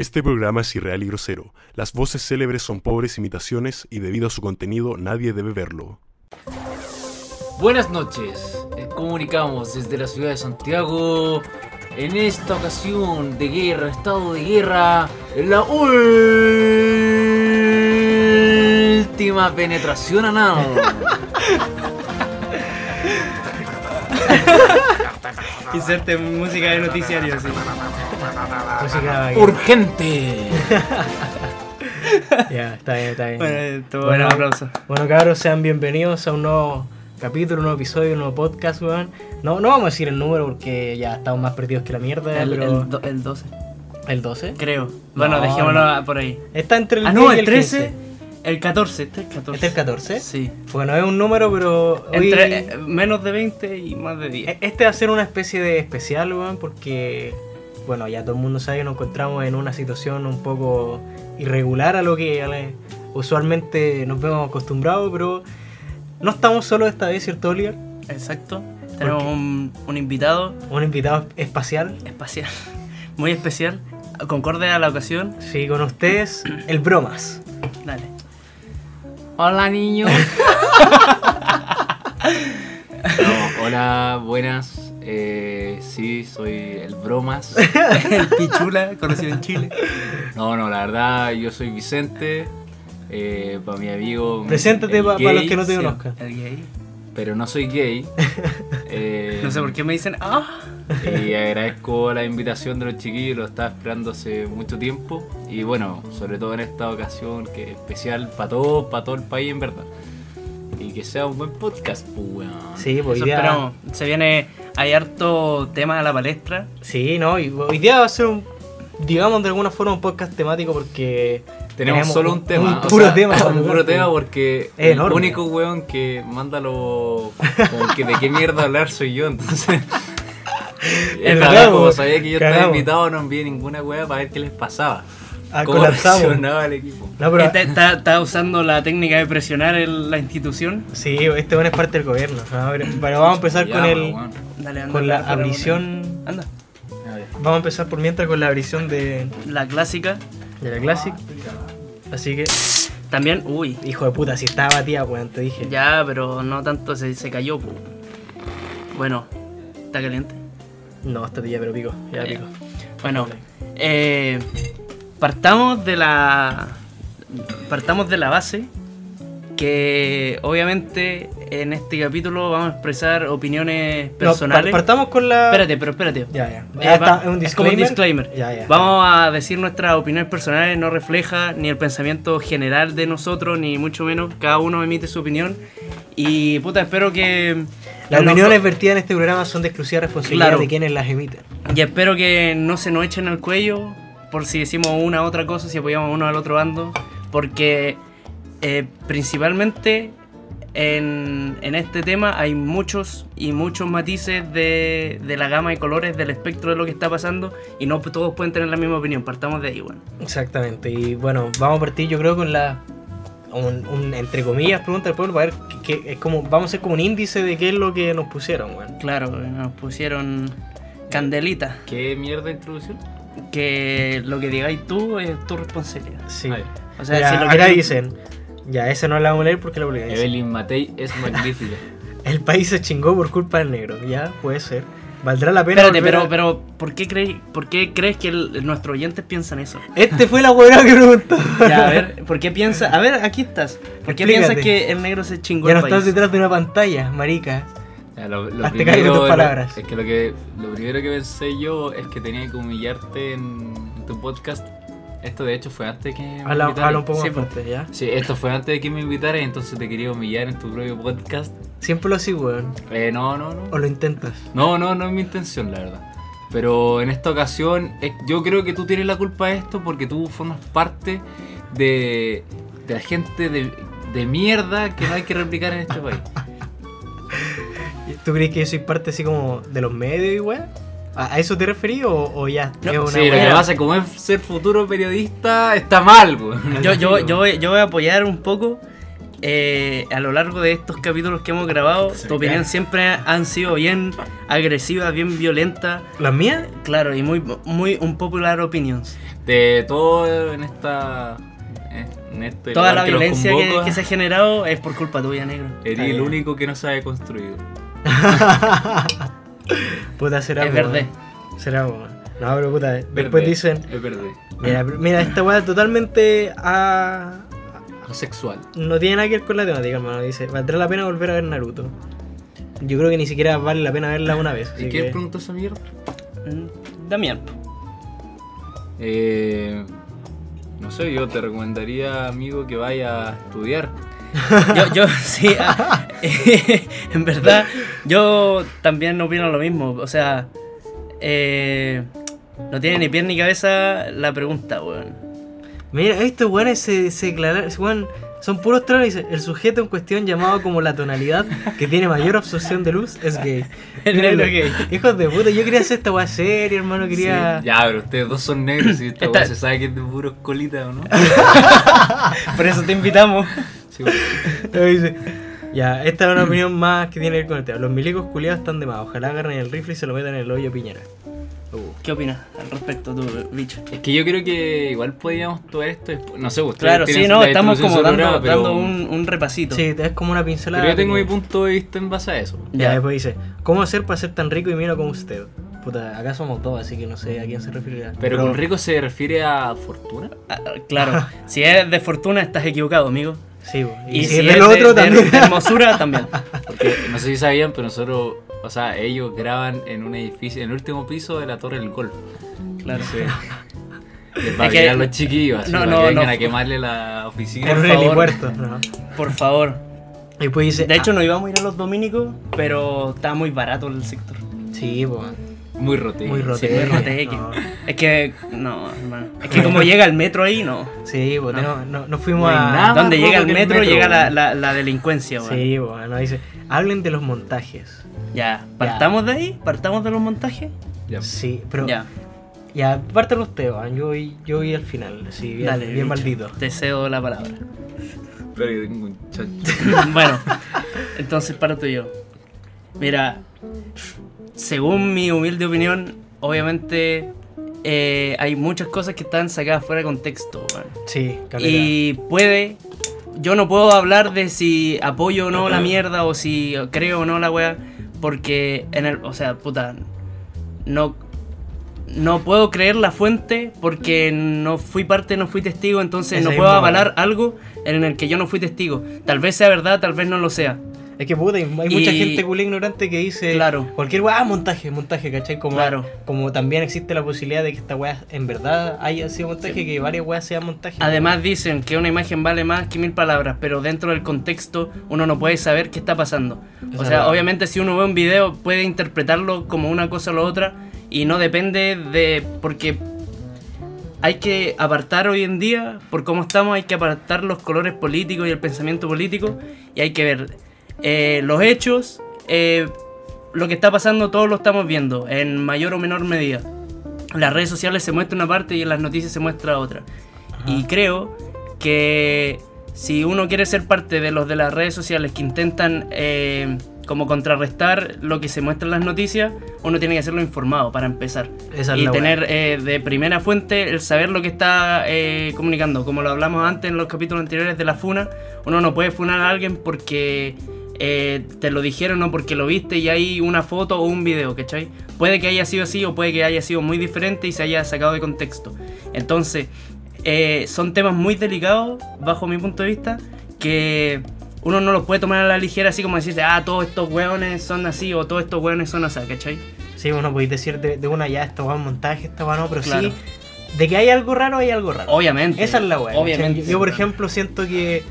Este programa es irreal y grosero. Las voces célebres son pobres imitaciones y debido a su contenido nadie debe verlo. Buenas noches, Eh, comunicamos desde la ciudad de Santiago. En esta ocasión de guerra, estado de guerra, la última penetración anal. Inserte música de noticiario, sí. Música Urgente. Ya, está bien, está bien. Bueno, Bueno. un aplauso. Bueno, cabros, sean bienvenidos a un nuevo capítulo, un nuevo episodio, un nuevo podcast, weón. No, no vamos a decir el número porque ya estamos más perdidos que la mierda, El, pero... el, do- el 12, ¿El 12? creo. Bueno, No, dejémoslo por ahí. Está entre el Ah, 10 no, y el 13, 15. el 14. Este es el 14. ¿Este es el 14? Sí. Bueno, es un número, pero hoy... Entre eh, menos de 20 y más de 10. E- Este va a ser una especie de especial, weón, porque, bueno, ya todo el mundo sabe que nos encontramos en una situación un poco irregular a lo que usualmente nos vemos acostumbrados, pero no estamos solos esta vez, ¿cierto, Oliver? Exacto. Tenemos un, un invitado Un invitado espacial. espacial, muy especial, concorde a la ocasión. Sí, con ustedes, el Bromas. Dale. Hola niños. No, hola, buenas. Eh, sí, soy el Bromas. el Pichula, conocido en Chile. No, no, la verdad, yo soy Vicente. Eh, para mi amigo. Preséntate para gay, los que no te conozcan. El gay. Pero no soy gay. Eh, No sé por qué me dicen, ah, Y agradezco la invitación de los chiquillos, lo estaba esperando hace mucho tiempo. Y bueno, sobre todo en esta ocasión, que es especial para todos, para todo el país en verdad. Y que sea un buen podcast, pues weón. Sí, pues día... esperamos. Se viene, hay harto tema a la palestra. Sí, no, y hoy día va a ser un, digamos de alguna forma, un podcast temático porque... Tenemos solo un tema. Un o puro sea, tema. Un puro tema porque Es el enorme. único weón que manda lo. Como que de qué mierda hablar soy yo, entonces. Es Esta verdad, como sabía que yo estaba invitado, no envié ninguna wea para ver qué les pasaba. Ah, cómo el equipo. No, pero... Está, está- está usando la técnica de presionar el- la institución. Sí, este bueno es parte del gobierno. ¿no? Pero, pero vamos a empezar Ya, con el. Dale, anda, con la abrición. Anda. Vamos a empezar por mientras con la abrición de, La clásica. de la Classic. Así que, También, uy. hijo de puta, si estaba batida, weón, te dije. Ya, pero no tanto, se, se cayó. pu. Bueno, está caliente. No, esta tía, pero pico. Ya Ya. pico. Bueno, eh, partamos de la partamos de la base que obviamente en este capítulo vamos a expresar opiniones No, personales. par- partamos con la. espérate, pero espérate. Ya, ya. Eh, está, es un es como un disclaimer. Ya, ya. Vamos a decir nuestras opiniones personales, no refleja ni el pensamiento general de nosotros, ni mucho menos. Cada uno emite su opinión. Y puta, espero que. Las no- opiniones vertidas en este programa son de exclusiva responsabilidad Claro. de quienes las emiten. Y espero que no se nos echen al cuello por si decimos una u otra cosa, si apoyamos uno al otro bando. Porque eh, principalmente en, en este tema hay muchos y muchos matices de, de la gama de colores del espectro de lo que está pasando y no todos pueden tener la misma opinión. Partamos de ahí, bueno. Exactamente. Y bueno, vamos a partir, yo creo, con la. Un, un, entre comillas, pregunta del pueblo para ver que, que es como. Vamos a hacer como un índice de qué es lo que nos pusieron, weón. Claro, nos pusieron candelita. ¿Qué mierda de introducción? Que lo que digáis tú es tu responsabilidad. Sí. O sea, Mira, si lo que tú- dicen. Ya, esa no la vamos a leer porque la publican. Evelyn Matei es magnífica. El país se chingó por culpa del negro. Ya, puede ser. ¿Valdrá la pena? Espérate, pero, a- pero ¿por qué, crees, ¿por qué crees que el- nuestros oyentes piensan eso? Este fue la huevona que preguntó. Ya, a ver, ¿por qué piensa? A ver, aquí estás. ¿Por qué Explícate. piensas que el negro se chingó Ya no el estás país? detrás de una pantalla, marica. Ya, lo, lo Hazte cargo de tus lo- palabras. es que lo que lo primero que pensé yo es que tenía que humillarte en, en tu podcast. Esto de hecho fue antes que me Habla, invitaras. habla un poco Sí, más fuerte, ¿ya? Sí, esto fue antes de que me invitaras, entonces te quería humillar en tu propio podcast. Siempre lo así, weón. Eh, no, no, no. O lo intentas. No, no, no es mi intención, la verdad. Pero en esta ocasión, yo creo que tú tienes la culpa de esto porque tú formas parte de, de la gente de, de mierda que no hay que replicar en este país. ¿Tú crees que yo soy parte así como de los medios y weón? ¿A, eso te referí o, o ya? No, es una Sí, lo que weá? pasa es que como es ser futuro periodista, está mal. Yo, yo, yo, voy, yo voy a apoyar un poco eh, a lo largo de estos capítulos que hemos grabado, Se tu opinión cae. siempre han sido bien agresivas, bien violentas. ¿Las mías? Claro, y muy, muy un popular opinions. De todo en esta. En este Toda la que violencia que, que se ha generado es por culpa tuya, negro. Eres el único que no sabe construir. Puta, será Es algo, verde. Será algo, weón. No, pero puta, después Verde, dicen, Es verde. mira, mira, esta weá totalmente ah, Asexual. no tiene nada que ver con la temática, hermano. Dice, valdrá la pena volver a ver Naruto. Yo creo que ni siquiera vale la pena verla una vez. ¿Y quién que- preguntó esa mierda? Mm, Damián. Eh, no sé, yo te recomendaría, amigo, que vaya a estudiar. Yo, yo sí, ah, en verdad, yo también opino lo mismo. O sea, eh, no tiene ni pie ni cabeza la pregunta, weón. Mira, estos weones se, se declararon, weón, son puros tronos. Dice, el sujeto en cuestión llamado como la tonalidad que tiene mayor absorción de luz es gay. El negro gay. Hijos de puta, yo quería hacer esta weá seria, hermano, quería... Sí, Ya, pero ustedes dos son negros y esta Esta- weá se sabe que es de puros colitas, ¿o no? Por eso te invitamos. Sí, dice, ya, esta es una opinión más que tiene que ver con el tema. Los milicos culiados están de más. Ojalá agarren el rifle y se lo metan en el hoyo Piñera. ¿Qué opinas al respecto tú, bicho? Es que yo creo que igual podíamos tocar esto después. No sé, ustedes Claro, sí, no, estamos como dando, ahora, pero- dando un, un repasito. Sí, es como una pincelada. Pero yo tengo mi punto de vista en base a eso. Ya, Ya. después dice, ¿cómo hacer para ser tan rico y miro como usted? Puta, acá somos dos, así que no sé a quién se refiere. Pero con rico se refiere a fortuna. Ah, claro, si es de fortuna estás equivocado, amigo. Sí. Y, y, si, si es es del otro de, también. de hermosura, también. Porque no sé si sabían, pero nosotros, o sea, ellos graban en un edificio, en el último piso de la Torre del Golf. Claro. Sí. Les va a Es que- mirar los chiquillos, así no, para no, que vengan no. a quemarle la oficina. por favor. helipuerto. ¿no? Por favor. Y después dice, De hecho, no íbamos a ir a los dominicos, pero está muy barato el sector. ah, sí, po. Muy rote. Muy rote. Sí, muy roteque. No. Es que, no, hermano. Es que como llega el metro ahí, no. Sí, po, No. no, no fuimos a... nada. Donde llega el metro, metro, llega la, la, la delincuencia, weón. Sí, bueno, dice, hablen de los montajes. Ya, ¿partamos de ahí? ¿Partamos de los montajes? Ya. Sí, pero Ya, ya, pártelo usted, weón. yo voy, yo voy al final, sí, bien, dale. bien maldito. Te cedo la palabra. Pero yo tengo un chancho. bueno, entonces parto yo. Mira, según mi humilde opinión, obviamente eh, hay muchas cosas que están sacadas fuera de contexto. Sí. Y puede. Yo no puedo hablar de si apoyo o no la mierda o si creo o no la wea. Porque en el. O sea, puta. No. No puedo creer la fuente porque no fui parte, no fui testigo, entonces no puedo avalar algo en el que yo no fui testigo. Tal vez sea verdad, tal vez no lo sea. Es que puta, hay hay mucha gente culia ignorante que dice Claro. cualquier weá, ah, montaje, montaje, ¿cachai? Como, Claro. como también existe la posibilidad de que esta weá en verdad haya sido montaje, que varias weas sean montaje. Además dicen que una imagen vale más que mil palabras, pero dentro del contexto uno no puede saber qué está pasando. O sea, verdad. obviamente si uno ve un video puede interpretarlo como una cosa o la otra y no depende de... porque hay que apartar hoy en día, por cómo estamos, hay que apartar los colores políticos y el pensamiento político y hay que ver eh, los hechos, eh, lo que está pasando todos lo estamos viendo en mayor o menor medida. En las redes sociales se muestra una parte y en las noticias se muestra otra. Y creo que si uno quiere ser parte de los de las redes sociales que intentan eh, como contrarrestar lo que se muestra en las noticias, uno tiene que hacerlo informado para empezar. Esa es y tener eh, de primera fuente el saber lo que está eh, comunicando. Como lo hablamos antes en los capítulos anteriores de la funa, uno no puede funar a alguien porque eh, te lo dijeron o porque lo viste y hay una foto o un video, ¿cachai? Puede que haya sido así o puede que haya sido muy diferente y se haya sacado de contexto. Entonces, eh, son temas muy delicados, bajo mi punto de vista, que uno no los puede tomar a la ligera así como decirse, ah, todos estos hueones son así o todos estos hueones son así, ¿cachai? Sí, uno podéis decir de, de una ya, esto va montaje, esto va no, pero Claro. sí, de que hay algo raro, hay algo raro. Obviamente. Esa es la weá. Obviamente. ¿cachai? Yo, por ejemplo, siento que.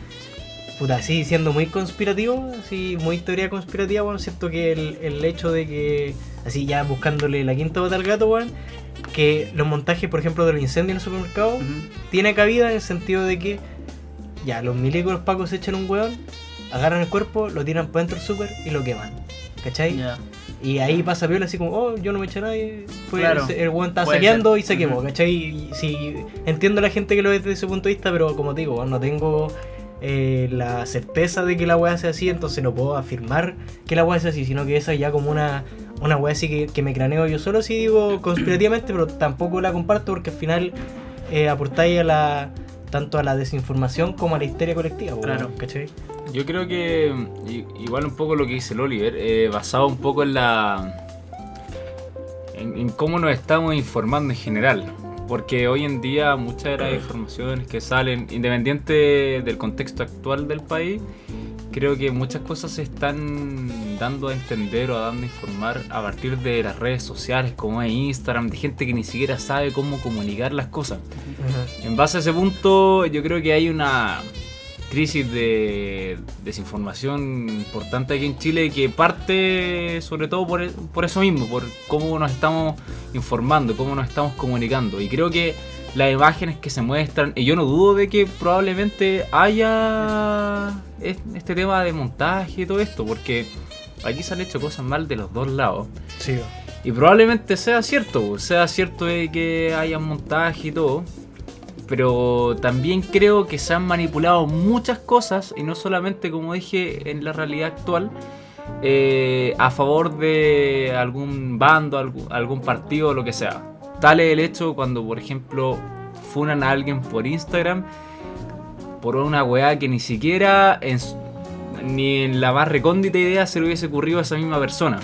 Puta, así siendo muy conspirativo, así muy teoría conspirativa, weón, siento que el, el hecho de que, así ya buscándole la quinta pata al gato, weón, que los montajes, por ejemplo, de los incendios en el supermercado, tiene cabida en el sentido de que, ya, los milicos los pacos echan un weón, agarran el cuerpo, lo tiran para dentro del super y lo queman. ¿Cachai? Ya. Y ahí pasa viola así como, oh, yo no me eché a nadie. Fue Claro. el, el weón estaba Puede saqueando ser. y se quemó, Ujú. ¿cachai? Y sí, entiendo a la gente que lo ve desde ese punto de vista, pero como te digo, no tengo eh, la certeza de que la weá sea así, entonces no puedo afirmar que la weá sea así, sino que esa es ya como una, una weá así que, que me craneo yo solo, sí digo conspirativamente, pero tampoco la comparto porque al final eh, aportáis a la, tanto a la desinformación como a la histeria colectiva, weón, Claro. ¿cachai? Yo creo que igual un poco lo que dice el Oliver, eh, basado un poco en la en, en cómo nos estamos informando en general. Porque hoy en día muchas de las informaciones que salen, independiente del contexto actual del país, creo que muchas cosas se están dando a entender o dando a informar a partir de las redes sociales como es Instagram, de gente que ni siquiera sabe cómo comunicar las cosas. Ajá. En base a ese punto, yo creo que hay una crisis de desinformación importante aquí en Chile que parte sobre todo por, e- por eso mismo, por cómo nos estamos informando, cómo nos estamos comunicando. Y creo que las imágenes que se muestran, y yo no dudo de que probablemente haya es- este tema de montaje y todo esto, porque aquí se han hecho cosas mal de los dos lados. Sí. Y probablemente sea cierto, sea cierto de que haya montaje y todo. Pero también creo que se han manipulado muchas cosas, y no solamente como dije en la realidad actual, eh, a favor de algún bando, algún, algún partido lo que sea. Tal es el hecho cuando, por ejemplo, funan a alguien por Instagram por una weá que ni siquiera en, ni en la más recóndita idea se le hubiese ocurrido a esa misma persona.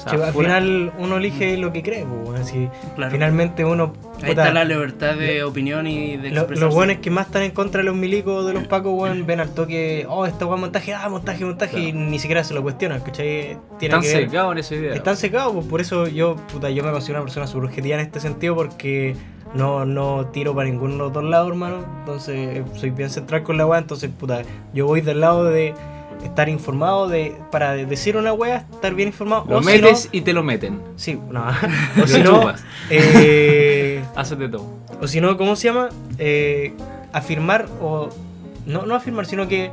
O sea, Que al final uno elige lo que cree, pues, si Claro. finalmente uno... Ahí está la libertad de opinión y de Lo- los buenos que más están en contra de los milicos de los pacos, weón, ven al toque, oh, esta weón montaje, ah, montaje, montaje, y ni siquiera se lo cuestionan, ¿cachai? Tiene Están secados en esa idea. Están secados, pues por eso yo, puta, yo me considero una persona súper objetiva en este sentido porque no, no tiro para ninguno de los dos lados, hermano. Entonces soy bien central con la weá, entonces, puta, yo voy del lado de estar informado, de para decir una weá, estar bien informado. Lo o si metes no- y te lo meten. sí, no. O si no, eh, Haces de todo. o si no, ¿cómo se llama? Eh, afirmar o... No, no afirmar, sino que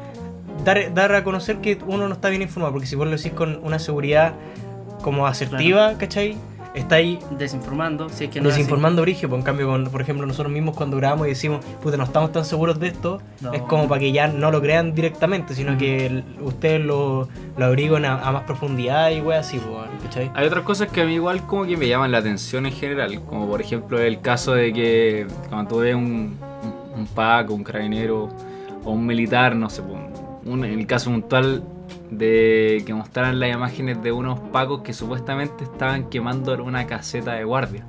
dar, dar a conocer que uno no está bien informado. Porque si vos lo decís con una seguridad como asertiva, ¿cachai? Está ahí Desinformando, si es que no desinformando Brigio. Pues, en cambio, con- por ejemplo, nosotros mismos cuando grabamos y decimos, puta, no estamos tan seguros de esto, No. es como para que ya no lo crean directamente, sino que el- ustedes lo, lo averigüen a, a más profundidad y wey así, pues, ¿cachai? Hay otras cosas que a mí igual como que me llaman la atención en general, como por ejemplo el caso de que cuando tú ves un, un, un paco, un carabinero o un militar, no sé, pues, un, el caso puntual de que mostraran las imágenes de unos pacos que supuestamente estaban quemando una caseta de guardia.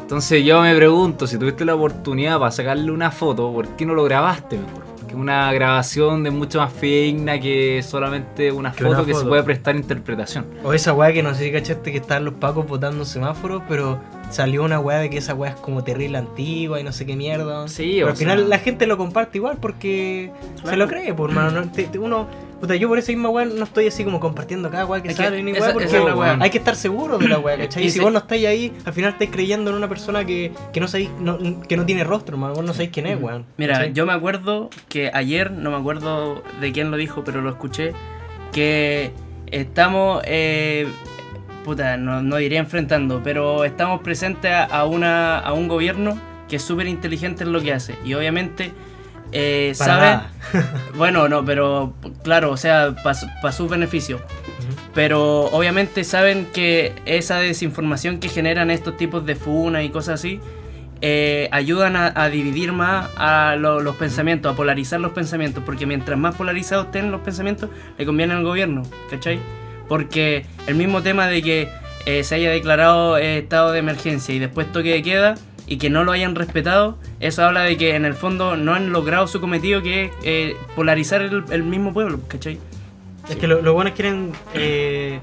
Entonces yo me pregunto, si tuviste la oportunidad para sacarle una foto, ¿por qué no lo grabaste mejor? Porque una grabación de mucho más fidedigna que solamente una foto una que se puede prestar interpretación. O esa weá que no sé si cachaste que estaban los pacos botando semáforos, pero salió una weá de que esa weá es como terrible antigua y no sé qué mierda. Sí, pero o al final sea- la gente lo comparte igual porque se lo cree, por hermano. no- te- te- uno, puta, yo por esa misma weá no estoy así como compartiendo cada weá que Es que sale ni esa- weá, esa porque es la weá. hay que estar seguro de la weá, ¿cachai? Y si vos no estáis ahí, al final estáis creyendo en una persona que, que no sabéis, no, que no tiene rostro, hermano. Vos no sabéis quién es, weón. Mira, ¿cachai? yo me acuerdo que ayer, no me acuerdo de quién lo dijo, pero lo escuché, que estamos, eh, puta, no, no diría enfrentando, pero estamos presentes a una, a un gobierno que es súper inteligente en lo que hace. Y obviamente eh, sabe... Bueno, no, pero claro, o sea, para su beneficio. Ujú. Pero obviamente saben que esa desinformación que generan estos tipos de funas y cosas así eh, ayudan a, a dividir más a lo- los pensamientos, a polarizar los pensamientos, porque mientras más polarizados estén los pensamientos, le conviene al gobierno, ¿cachai? Porque el mismo tema de que eh, se haya declarado eh, estado de emergencia y después toque de queda y que no lo hayan respetado, eso habla de que en el fondo no han logrado su cometido que es eh, polarizar el, mismo pueblo, ¿cachai? Es que lo- los buenos quieren eh,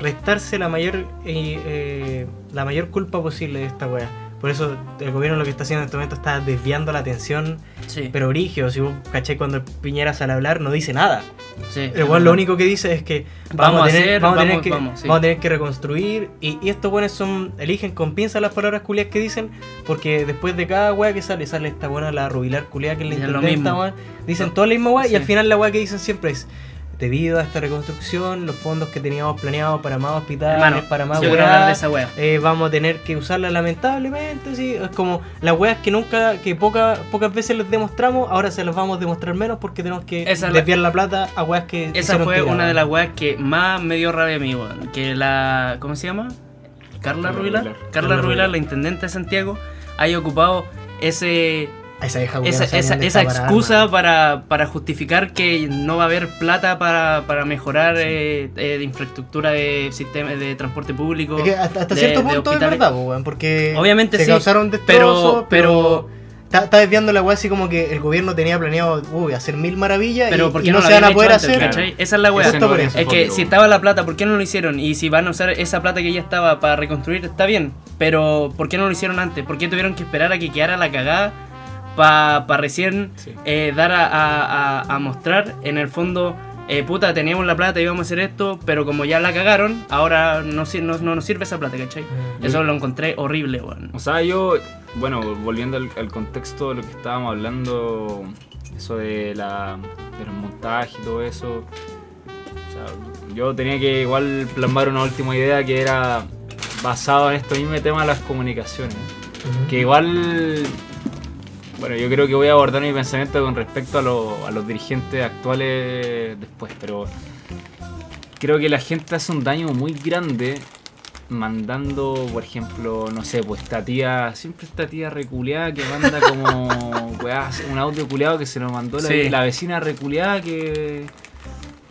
restarse la mayor eh, eh, la mayor culpa posible de esta wea. Por eso el gobierno lo que está haciendo en este momento está desviando la atención, Sí, pero origio, si vos caché cuando Piñera sale a hablar no dice nada. sí. El lo único que dice es que vamos, Vamos a tener, hacer, vamos, a tener vamos- que, vamos, sí. vamos a tener que reconstruir y, y estos buenos son eligen con pinza las palabras culiadas que dicen porque después de cada wea que sale sale esta buena la rubilar culiada que es la Dicen intendenta, dicen toda la misma wea y al final la wea que dicen siempre es debido a esta reconstrucción, los fondos que teníamos planeados para más hospitales, Hermano, para más weas, eh, vamos a tener que usarla lamentablemente, sí. Es como las weas que nunca, que poca, pocas veces les demostramos, ahora se las vamos a demostrar menos porque tenemos que Esa es la- desviar la plata a weas que Esa fue una de las weas que más me dio rabia a mí, weón. Que la. ¿Cómo se llama? Carla. Ruilar. Carla Ruilar. la intendente de Santiago, haya ocupado ese esa vieja esa, esa, excusa para, para justificar que no va a haber plata para, para mejorar eh, eh, de infraestructura de sistema de transporte público. Es que hasta, hasta de- cierto punto es verdad, porque Obviamente se sí, causaron pero- destrozos, pero, pero- está, está desviando la weá así como que el gobierno tenía planeado uy, hacer mil maravillas Pero y, ¿por y qué no, se van a poder antes, hacer. Esa es la weá. Justo por no eso. Es que si estaba la plata, ¿por qué no lo hicieron? Y si van a usar esa plata que ya estaba para reconstruir, está bien. Pero ¿por qué no lo hicieron antes? ¿Por qué tuvieron que esperar a que quedara la cagada para recién Sí. eh, dar a, a- a- a mostrar en el fondo, eh, puta, teníamos la plata, íbamos a hacer esto, pero como ya la cagaron, ahora no, sir- no, no nos sirve esa plata, ¿cachai? Mm. Eso lo encontré horrible, weón. O sea, yo, bueno, volviendo al, al contexto de lo que estábamos hablando, eso de la de los montajes y todo eso. O sea, yo tenía que igual plasmar una última idea que era basado en este mismo tema de las comunicaciones. Que igual, bueno, yo creo que voy a abordar mi pensamiento con respecto a, lo- a los dirigentes actuales después, pero creo que la gente hace un daño muy grande mandando, por ejemplo, no sé, pues esta tía, siempre esta tía reculeada que manda como, un audio culeado que se nos mandó la, la vecina reculeada que,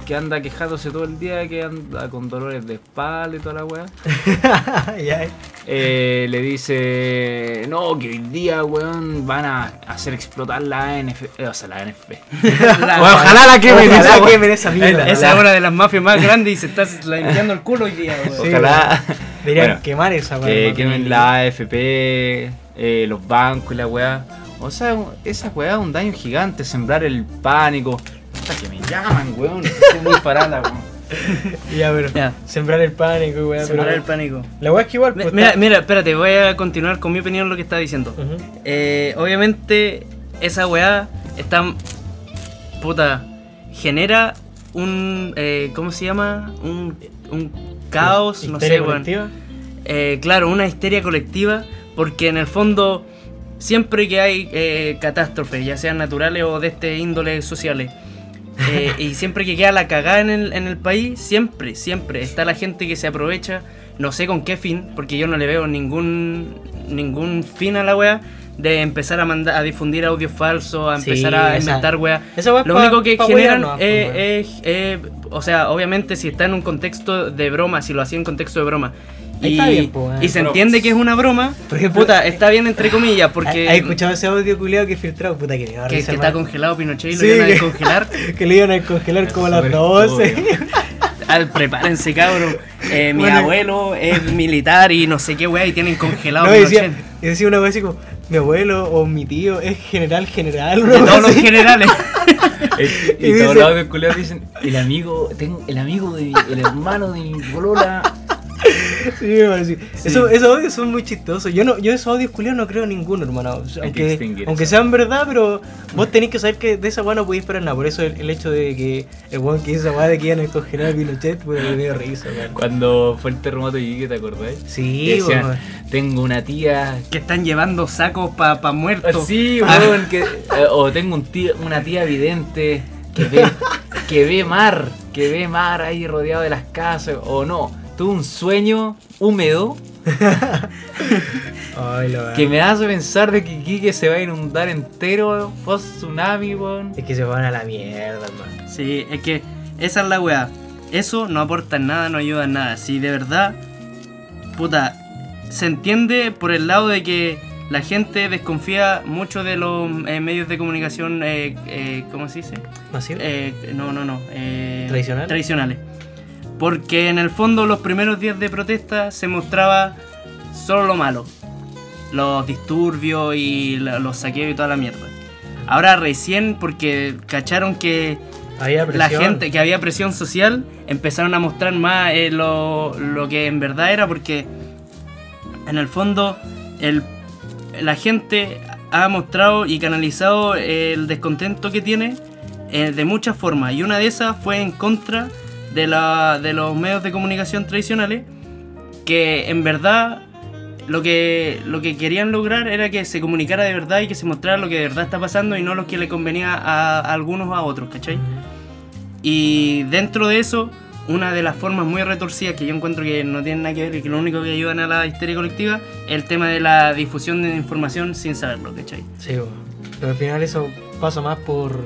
que anda quejándose todo el día, que anda con dolores de espalda y toda la weá. Eh. Eh, le dice, no, que hoy día, weón, van a hacer explotar la ANF, eh, o sea, la ANF. La- Bueno, ojalá la quemen Ojalá quemen esa mierda. Esa es una de las mafias más grandes y se está limpiando el culo hoy día, weón. Ojalá Deberían Bueno, quemar esa weá. que quemen la AFP, eh, los bancos y la weá. O sea, esa weá es un daño gigante, sembrar el pánico. Hasta que me llaman, weón. Estoy muy parada, weón. Ya, pero Ya. sembrar el pánico, weá. Sembrar pero- el pánico. La weá es que igual. Pues, Mira, está- mira, espérate, voy a continuar con mi opinión en lo que está diciendo. Eh, obviamente, esa weá está. Puta. Genera un. eh, ¿Cómo se llama? Un, un caos, no sé, weón. colectiva. Eh, claro, una histeria colectiva, porque en el fondo, siempre que hay eh, catástrofes, ya sean naturales o de este índole sociales, eh, y siempre que queda la cagada en el, en el país, siempre, siempre está la gente que se aprovecha, no sé con qué fin, porque yo no le veo ningún, ningún fin a la wea, de empezar a mandar a difundir audios falsos, a Sí, empezar a esa- inventar weas. Es Lo pa- único que generan pues, es, eh, o sea, obviamente si está en un contexto de broma, si lo hacía en contexto de broma, Ahí y, está bien, weón. y se entiende que es una broma, Por ejemplo, puta, está bien entre comillas, porque ¿Has escuchado ese audio culiado que he filtrado? Puta que que, que está hermano. congelado Pinochet y lo Sí, iban a descongelar. Que le iban a congelar como a las súper 12. Ah, prepárense, cabrón. Eh, mi Bueno. abuelo es militar y no sé qué wea y tienen congelado No, decía, Pinochet. y decía una vez así como, mi abuelo o mi tío es general general. De todos los generales. Eh, Y y todos los audios culiados dicen, el amigo, tengo, el amigo de mi- el hermano de mi bolola. Sí, sí. Eso- esos audios son muy chistosos. Yo no, yo esos audios culiados no creo en ninguno, hermano. O sea, Hay que aunque, aunque sean verdad, pero vos tenés que saber que de esa weá no podéis esperar nada. Por eso el, el hecho de que el weón que hizo esa weá de que iban a congelar a Pinochet, pues me dio risa, weón. Cuando fue el terremoto de Iquique, ¿te acordáis? Sí, Que decían, tengo una tía que están llevando sacos para pa muertos. Sí, Ah, weón, que, eh, o tengo un tío, una tía vidente que ve, que ve mar, que ve mar ahí rodeado de las casas, o no, tuve un sueño húmedo Ay, que me hace pensar de que Iquique se va a inundar entero post tsunami, weón. Es que se van a la mierda, hermano. Sí, es que esa es la weá. Eso no aporta nada, no ayuda en nada. Si de verdad, puta, se entiende por el lado de que la gente desconfía mucho de los eh, medios de comunicación, eh, eh, ¿cómo se dice? ¿Masivo? Eh, no, no, no. eh, ¿Tradicional? Tradicionales. Porque en el fondo los primeros días de protesta se mostraba solo lo malo. Los disturbios y los saqueos y toda la mierda. Ahora recién, porque cacharon que Había la gente, que había presión social, empezaron a mostrar más eh, lo, lo que en verdad era, porque en el fondo el, la gente ha mostrado y canalizado el descontento que tiene eh, de muchas formas. Y una de esas fue en contra de, la, de los medios de comunicación tradicionales, que en verdad lo que, lo que querían lograr era que se comunicara de verdad y que se mostrara lo que de verdad está pasando y no lo que le convenía a, a algunos o a otros, ¿cachai? Y dentro de eso, una de las formas muy retorcidas que yo encuentro que no tienen nada que ver y que lo único que ayudan a la histeria colectiva es el tema de la difusión de información sin saberlo, ¿cachai? Sí. Pero al final eso pasa más por,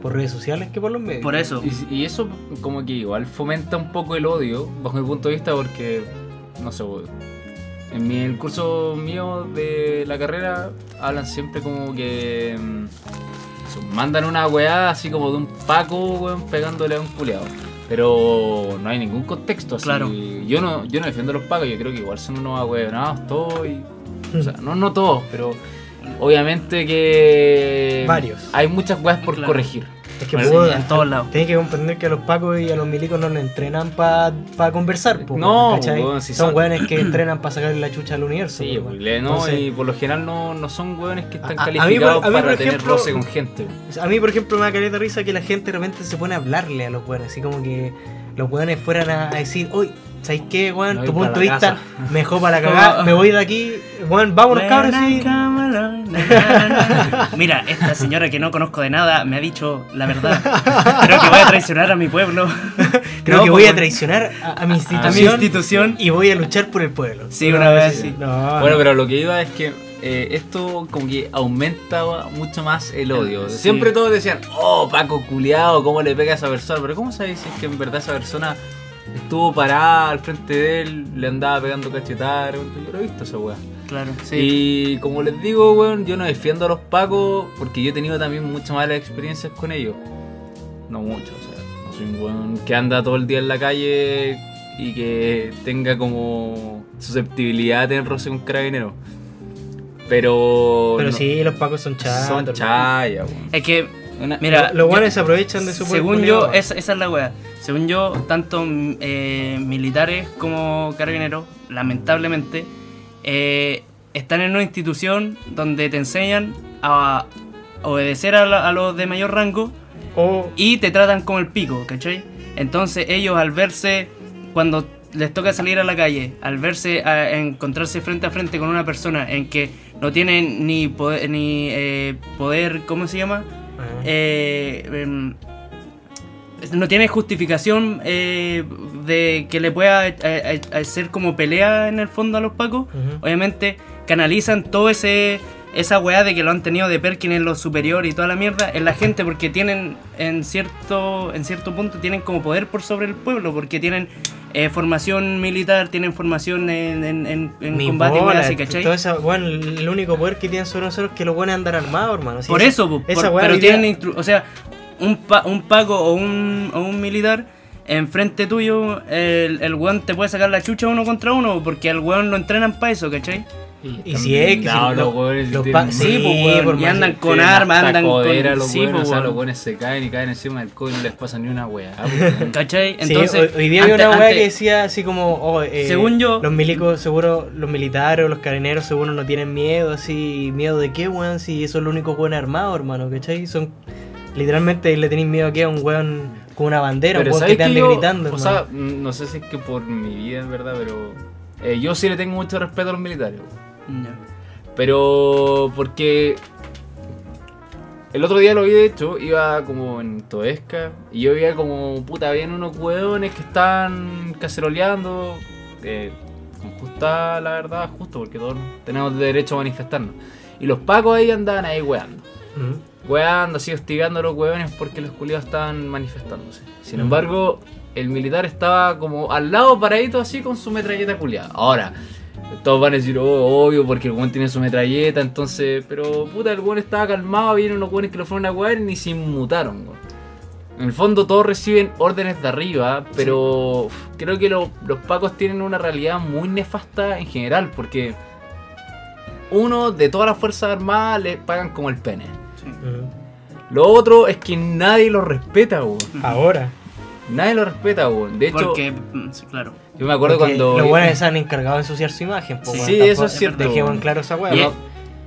por redes sociales que por los medios. Por eso. Y, y eso como que igual fomenta un poco el odio, bajo mi punto de vista, porque, no sé, weón, en mi, el curso mío de la carrera hablan siempre como que mm, eso, mandan una weá así como de un Paco, weón, pegándole a un culeado. Pero no hay ningún contexto así. Claro. Yo no, yo no defiendo a los Pacos, yo creo que igual son unos ahueonados todos y. O sea, no, no todos, pero obviamente que. Varios. Hay muchas weas por Claro. corregir. Es que Bueno, puedo- en todos lados. Tienes que comprender que a los pacos y a los milicos no los entrenan para conversar. po, No, son weones que entrenan para sacar la chucha al universo. Sí, po, pues, le- no, Entonces, y por lo general no, no son weones que están A- a- a mí, calificados por- a mí, para por tener ejemplo, roce con gente. A mí, por ejemplo, me da caleta risa que la gente de repente se pone a hablarle a los weones. Así como que los weones fueran a, a decir, oye, ¿sabes qué, weón? Tu punto de vista casa". me dejó para la cagada, me voy de aquí. Weón, vámonos, cabros. sí. Mira, esta señora que no conozco de nada me ha dicho la verdad. Creo que voy a traicionar a mi pueblo. Creo No, que po, voy a traicionar a, a mi a institución. mi institución. Y voy a luchar por el pueblo. Sí, una vez sí. No, Bueno, no. pero lo que iba es que eh, esto como que aumenta mucho más el odio. Sí. Siempre todos decían, oh, Paco culiao, ¿cómo le pega a esa persona? Pero ¿cómo sabes si es que en verdad esa persona estuvo parada al frente de él, le andaba pegando cachetadas? Yo lo he visto esa weá. Claro, sí. Y como les digo, weón, yo no defiendo a los pacos porque yo he tenido también muchas malas experiencias con ellos. No mucho, o sea, no soy un weón que anda todo el día en la calle y que tenga como susceptibilidad de tener roce con carabineros. Pero. Pero no- sí, los pacos son chatos. Son chayas, weón. Es que, Una- mira, Los guanes se aprovechan de su según yo, esa, esa es la wea. Según yo, tanto eh, militares como carabineros, lamentablemente, eh, están en una institución donde te enseñan a obedecer a, la- a los de mayor rango y te tratan como el pico, ¿cachai? Entonces ellos al verse, cuando les toca salir a la calle, al verse, a encontrarse frente a frente con una persona en que no tienen ni poder, ni, eh, poder ¿cómo se llama? Eh, em, no tiene justificación eh, de que le pueda eh, eh, hacer como pelea en el fondo a los pacos. Obviamente canalizan todo ese esa weá de que lo han tenido de Perkin en lo superior y toda la mierda en la gente porque tienen en cierto en cierto punto tienen como poder por sobre el pueblo porque tienen eh, formación militar tienen formación en, en, en- en combate y bola, así, ¿cachai? todo esa- bueno, el único poder que tienen sobre nosotros es que los buenos andan armados, hermano. Sí, Por esa- eso, po, esa por- weá pero tienen o sea, un, pa- un paco o un, o un militar enfrente tuyo, el, el weón te puede sacar la chucha uno contra uno, porque al weón lo entrenan para eso, ¿cachai? Y si es que No, si los lo- weones los pa- Sí, pues, por weón, y andan con armas, andan con... codera los sí, pues, o sea, los se caen y caen encima del codo y no les pasa ni una weá. weón. ¿Cachai? Sí, Entonces, hoy, hoy día había una weá ante- que decía así como, oh, eh, Según yo- los milicos seguro, los militares o los carabineros seguro no tienen miedo, así, miedo de qué, weón, si son los únicos weones armados, hermano, ¿cachai? Son, literalmente le tenéis miedo aquí a un weón con una bandera, Pero un weón ¿sabes que te ande gritando, O hermano. sea, no sé si es que por mi vida, en verdad, pero eh, yo sí le tengo mucho respeto a los militares. weón. Pero porque el otro día lo vi, de hecho, iba como en Toesca y yo veía como, puta, habían unos hueones que estaban caceroleando. Eh, con justa, la verdad, justo, porque todos tenemos derecho a manifestarnos. Y los pacos ahí andaban ahí weando. Ujú. Weando, así hostigando a los hueones porque los culiados estaban manifestándose. Sin embargo, el militar estaba como al lado paradito así con su metralleta culiada. Ahora, todos van a decir, oh, obvio, porque el weón tiene su metralleta, entonces. Pero puta, el weón estaba calmado, vieron unos weones que lo fueron a wear y ni se inmutaron, weón. En el fondo todos reciben órdenes de arriba, pero creo que lo- los pacos tienen una realidad muy nefasta en general, porque uno de todas las Fuerzas Armadas le pagan como el pene. Ujú. Lo otro es que nadie lo respeta, weón. Ahora. Nadie lo respeta, weón. De hecho, Porque, mm, sí, claro. Yo me acuerdo porque cuando. Los buenos se han encargado de ensuciar su imagen, po, Sí, weón, sí, tampoco- eso es cierto, Dejemos en claro esa weá.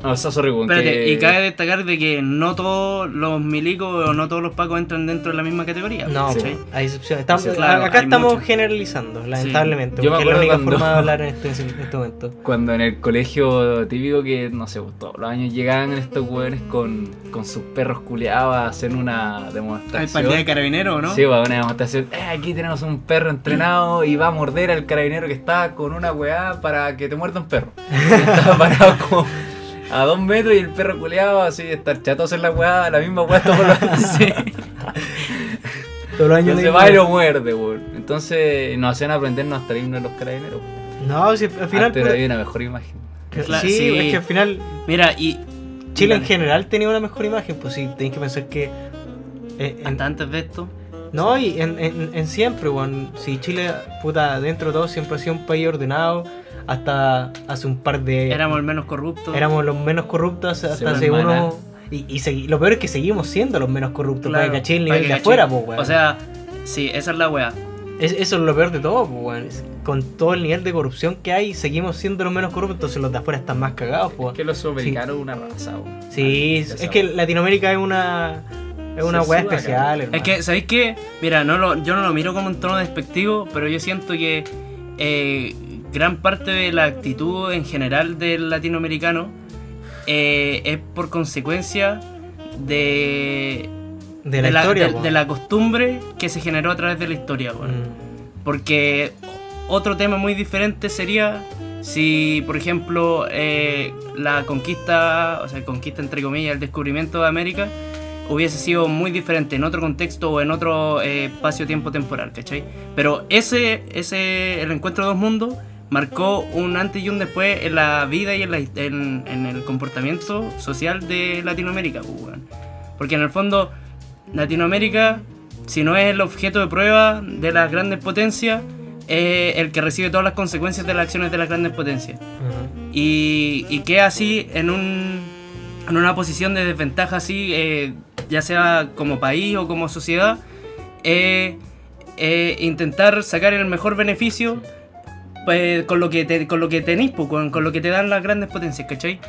Y, ¿no? O sea, sorry, Espérate, que- y cabe destacar de que no todos los milicos o no todos los pacos entran dentro de la misma categoría. No, po, hay excepciones. Estamos, Sí, claro, acá hay estamos generalizando, lamentablemente, Yo me porque es la única acuerdo forma de cuando- hablar en este, en este momento. Cuando en el colegio típico que, no sé, pues, todos los años llegaban estos weones con, con sus perros culeados a hacer una ¿Hay demostración. partida de carabineros o no? Sí, una demostración. Eh, aquí tenemos un perro entrenado y va a morder al carabinero que está con una weá para que te muerda un perro. Estaba parado como a dos metros y el perro culeado así, estar chatos en la weá, la misma weá todos los Sí. Todos los años Entonces va y lo muerde, weón. Entonces nos hacían aprendernos hasta el himno de los carabineros. No, si al final. Antes pero- había una mejor imagen. que- sí, sí. es que al final Mira, y. Chile en general tenía una mejor imagen, pues sí, tenéis que pensar que. eh, en- Hasta antes de esto. no, y en, en- en siempre, weón. Si Chile, puta, dentro de todo siempre ha sido un país ordenado, hasta hace un par de. Éramos el menos corruptos. éramos los menos corruptos hasta Sí, hace hermana. uno. Y, y segui- lo peor es que seguimos siendo los menos corruptos, Claro, para que caché el nivel de afuera, pues, weón. O sea, sí, esa es la wea. Es- eso es lo peor de todo, pues, weón. Es- Con todo el nivel de corrupción que hay, seguimos siendo los menos corruptos, entonces los de afuera están más cagados, pues. que los sudamericanos una raza, weón. Sí, es que Latinoamérica es una. Es una weá especial, hermano. Es que, ¿sabéis qué? Mira, no lo, yo no lo miro como un tono despectivo, pero yo siento que eh, gran parte de la actitud en general del latinoamericano eh, es por consecuencia de, de la, historia, de- la costumbre que se generó a través de la historia. Mm. Porque otro tema muy diferente sería si, por ejemplo, eh, la conquista, o sea, conquista entre comillas, el descubrimiento de América hubiese sido muy diferente en otro contexto o en otro eh, espacio-tiempo temporal, ¿cachai? Pero ese, ese, el encuentro de dos mundos marcó un antes y un después en la vida y en, la- en- en el comportamiento social de Latinoamérica, pues. Porque en el fondo, Latinoamérica, si no es el objeto de prueba de las grandes potencias, es el que recibe todas las consecuencias de las acciones de las grandes potencias. Ujú. Y, y queda así en, un, en una posición de desventaja así, eh, ya sea como país o como sociedad, eh, eh, intentar sacar el mejor beneficio pues, con lo que te, con lo que tenéis, pues, con, con lo que te dan las grandes potencias, ¿cachai?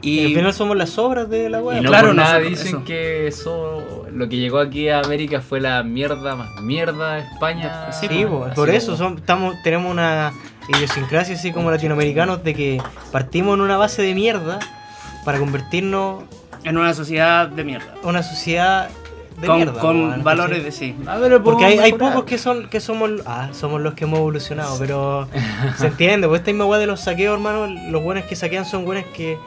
Y al Y, final somos las obras de la. Y no Claro, nada nosotros- dicen eso. que eso, lo que llegó aquí a América fue la mierda más mierda de España. Sí, Sí, po, Así por eso son- estamos, tenemos una idiosincrasia así como latinoamericanos de que partimos en una base de mierda para convertirnos en una sociedad de mierda. una sociedad de con mierda. con valores de sí. A ver, Porque hay, pocos que son que somos ah, somos los que hemos evolucionado, pero se entiende, pues esta misma weá de los saqueos, hermano, los buenos que saquean son buenos que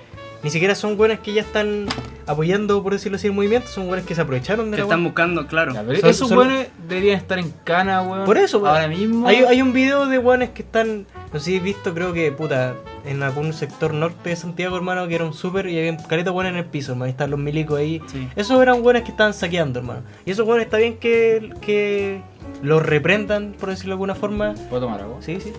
ni siquiera son buenos que ya están apoyando, por decirlo así, el movimiento, son buenos que se aprovecharon de Que la están buscando, claro. Ya, pero Son- esos son- buenos deberían estar en cana, weón. Por eso, weón. Ahora mismo. Hay, hay un video de buenos que están, no sé si has visto, creo que, puta, en algún sector norte de Santiago, hermano, que era un súper y había caleta buenos en el piso, hermano, y están los milicos ahí. Sí. Esos eran buenos que estaban saqueando, hermano. Y esos buenos está bien que, que los reprendan, por decirlo de alguna forma. ¿Puedo tomar agua? Sí, sí.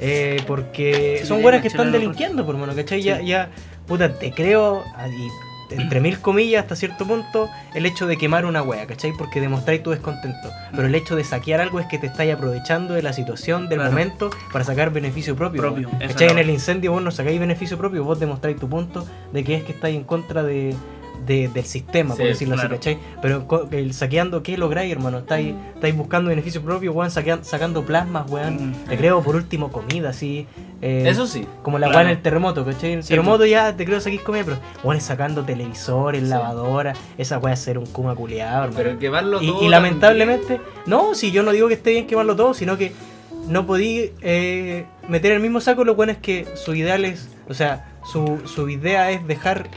Eh, porque Sí, son la que están de delinquiendo, por mano, ¿cachai? Sí. Ya, ya, puta, te creo, y entre mil comillas, hasta cierto punto, el hecho de quemar una wea, ¿cachai? Porque demostráis tu descontento. Pero el hecho de saquear algo es que te estáis aprovechando de la situación, del Claro. momento, para sacar beneficio propio. Propio, ¿Cachai? En el incendio vos no sacáis beneficio propio, vos demostráis tu punto de que es que estáis en contra de, de- del sistema, por decirlo claro. así, ¿cachai? Pero el saqueando, ¿qué lográis, hermano? Estáis, estáis buscando beneficio propio, weón, sacando plasmas, weón. Mm. Te creo por último comida, así. eh, Eso sí. Como la Claro. weá en el terremoto, ¿cachai? En el Sí, terremoto ya te creo saquís comida, pero weón sacando televisores, lavadoras, esa weá es ser un kuma culiado, hermano. Pero quemarlo y, todo. y lamentablemente, no, si yo no digo que esté bien quemarlo todo, sino que no podí eh, meter en el mismo saco lo bueno es que su ideal es, o sea, su, su idea es dejar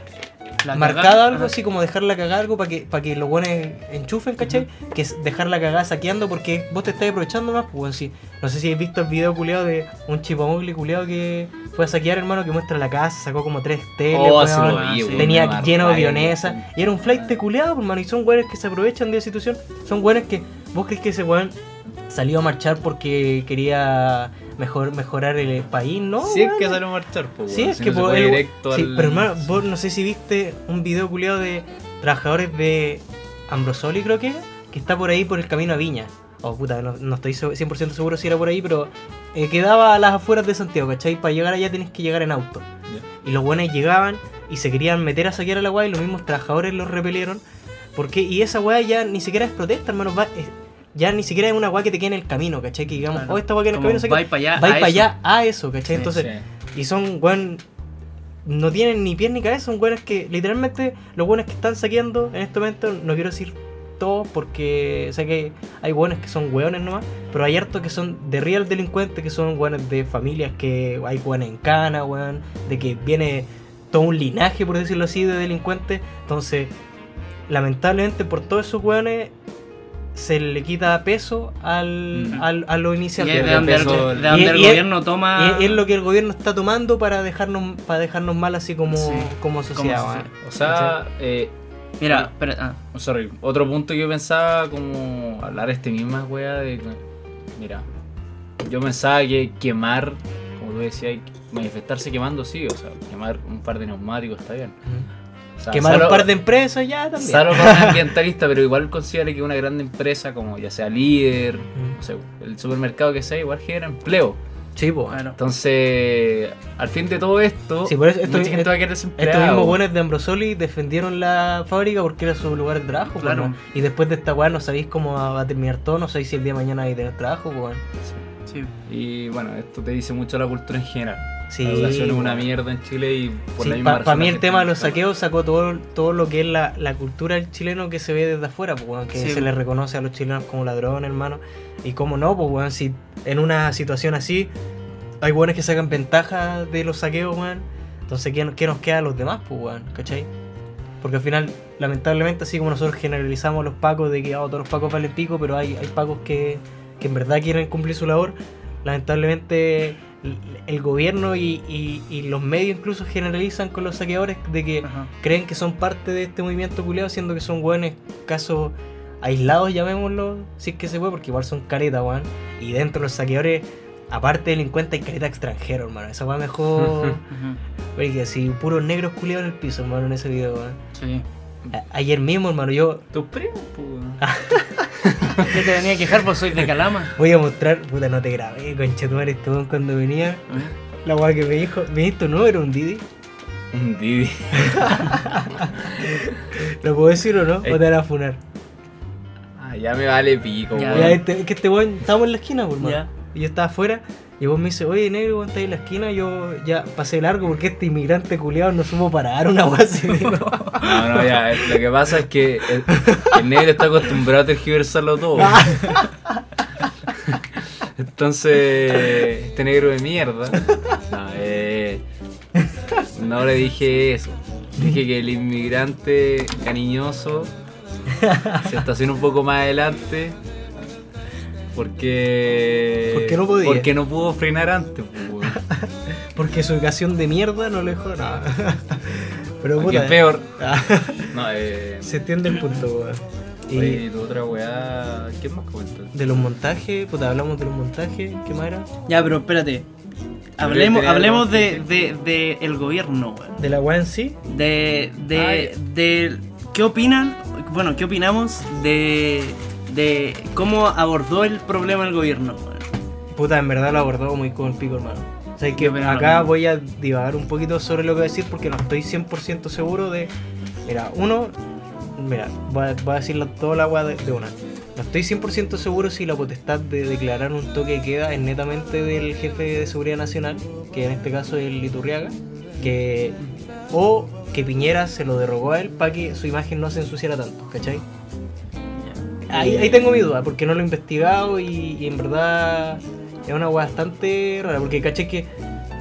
Cagada, algo, así como dejarla cagar algo para que, para que los buenos enchufen, ¿cachai? Que es dejarla cagada saqueando porque vos te estás aprovechando más, pues sí. No sé si has visto el video culiado de un chipamogli culiado que fue a saquear, hermano, que muestra la casa, sacó como tres teles, Oh, vi, tenía lleno de amarré, vionesa weón. y era un flight de culiado, pues, hermano, y son weones que se aprovechan de la situación, son weones que vos crees que ese weón salió a marchar porque quería mejor mejorar el país, ¿no? Sí, es weón. que salió a marchar, pues. Sí, weón, es si que no el- directo sí, al- pero hermano, vos no sé si viste un video culiado de trabajadores de Ambrosoli, creo que que está por ahí por el camino a Viña. o puta, no, no estoy se- 100% seguro si era por ahí, pero eh, quedaba a las afueras de Santiago, ¿cachai? Para llegar allá tienes que llegar en auto. Y los buenos llegaban y se querían meter a saquear a la weá y los mismos trabajadores los repelieron. Porque, y esa weá ya ni siquiera es protesta, hermano. va- es- ya ni siquiera es una weá que te queda en el camino, ¿cachai? Que digamos, Claro. oh, esta weá que en el camino se vais para allá. Vais a para allá a eso, ¿cachai? Entonces, Sí. y son, weón, no tienen ni pies ni cabeza, son weones que, literalmente, los weones que están saqueando en este momento, no quiero decir todos porque sé que hay weones que son weones nomás, pero hay hartos que son de real delincuentes, que son weones de familias que hay weones en cana, weón, de que viene todo un linaje, por decirlo así, de delincuentes. Entonces, lamentablemente por todos esos weones se le quita peso al, Mm. al- a lo Y inicial. es de de donde, el, de donde y- el y es- gobierno toma. Y es, es lo que el gobierno está tomando para dejarnos para dejarnos mal así como, Sí, como sociedad. como. O sea, eh, Mira, espera, ah, oh, sorry, otro punto que yo pensaba como hablar este misma wea de mira, yo pensaba que quemar, como tú decías, manifestarse quemando sí, o sea, quemar un par de neumáticos está bien. Sea, Quemar un par de empresas ya también. Salvo para un ambientalista, pero igual considera que una gran empresa como ya sea líder, Mm. no sé, el supermercado que sea, igual genera empleo. Sí, pues. bueno. Entonces, al fin de todo esto, Sí, por eso esto- mucha gente esto- va a quedar Estos mismos buenos de Ambrosoli defendieron la fábrica porque era su lugar de trabajo. pues, Claro. ¿no? Y después de esta weá no sabéis cómo va a terminar todo, no sabéis si el día de mañana hay tener trabajo, pues. Sí. Y bueno, esto te dice mucho la cultura en general. Sí, la educación es una mierda en Chile y por la Sí, misma Para razón mí la el tema de los saqueos sacó todo, todo lo que es la, la cultura del chileno que se ve desde afuera, pues, weón, que Sí. se les reconoce a los chilenos como ladrones, hermano. Y cómo no, pues weón, si en una situación así hay weones que sacan ventaja de los saqueos, weón. Entonces, ¿qué, qué nos queda a los demás, pues weón? ¿Cachai? Porque al final, lamentablemente, así como nosotros generalizamos los pacos de que ah, todos los pacos valen pico, pero hay, hay pacos que, que en verdad quieren cumplir su labor, lamentablemente el, gobierno y, y- y los medios incluso generalizan con los saqueadores de que Ajá. creen que son parte de este movimiento culiado, siendo que son buenos casos aislados, llamémoslo, si es que se puede, porque igual son caretas, weón. Y dentro de los saqueadores, aparte de delincuentes, hay careta extranjero, hermano. Esa weá mejor. Oye, así, puros negros culiados en el piso, hermano, en ese video, weón. Sí. A- ayer mismo, hermano, yo Tus primos, pues, weón. ¿Qué te venía a quejar? Pues soy de Calama. voy a mostrar, puta, no te grabé, concha tu madre, este weón cuando venía. La weá que me dijo, ¿me dijo no? Era un Didi. Un Didi. ¿Lo puedo decir o no? O te van a funar. Ah, ya me vale pico, weón. Ya, este, es que este weón, estábamos en la esquina, pues, hermano. Ya. Y yo estaba afuera y vos me dice, oye negro, weón, está ahí en la esquina, yo ya pasé largo porque este inmigrante culiado no supo parar una weá así. No, no, ya. Lo que pasa es que el, el negro está acostumbrado a tergiversarlo todo. Entonces, este negro de mierda. No, eh, no le dije eso. Dije que el inmigrante cariñoso se estaciona un poco más adelante. Porque. Porque no podía. Porque no pudo frenar antes. pues, weón. porque su educación de mierda no le dejó nada. Pero puta, es peor. ah, No, eh. se entiende el punto, weón. Y Oye, tu otra weá. ¿Qué más comentas? de los montajes, puta, hablamos de los montajes, ¿qué más era? Ya, pero espérate. Hablemos, hablemos de, de, de el gobierno, weón. De la weá en sí. De, de, Ay. de- ¿Qué opinan? Bueno, ¿qué opinamos de, de cómo abordó el problema el gobierno? Puta, en verdad lo abordó muy con el pico, hermano. O sea, que acá voy a divagar un poquito sobre lo que voy a decir porque no estoy 100% seguro de... Mira, uno... Mira, voy a, voy a decirlo toda la weá de, de una. No estoy 100% seguro si la potestad de declarar un toque de queda es netamente del jefe de seguridad nacional, que en este caso es el Iturriaga, que... O que Piñera se lo derogó a él para que su imagen no se ensuciara tanto, ¿cachai? Ahí, ahí tengo mi duda, porque no lo he investigado y, y en verdad es una hueá bastante rara, porque caché que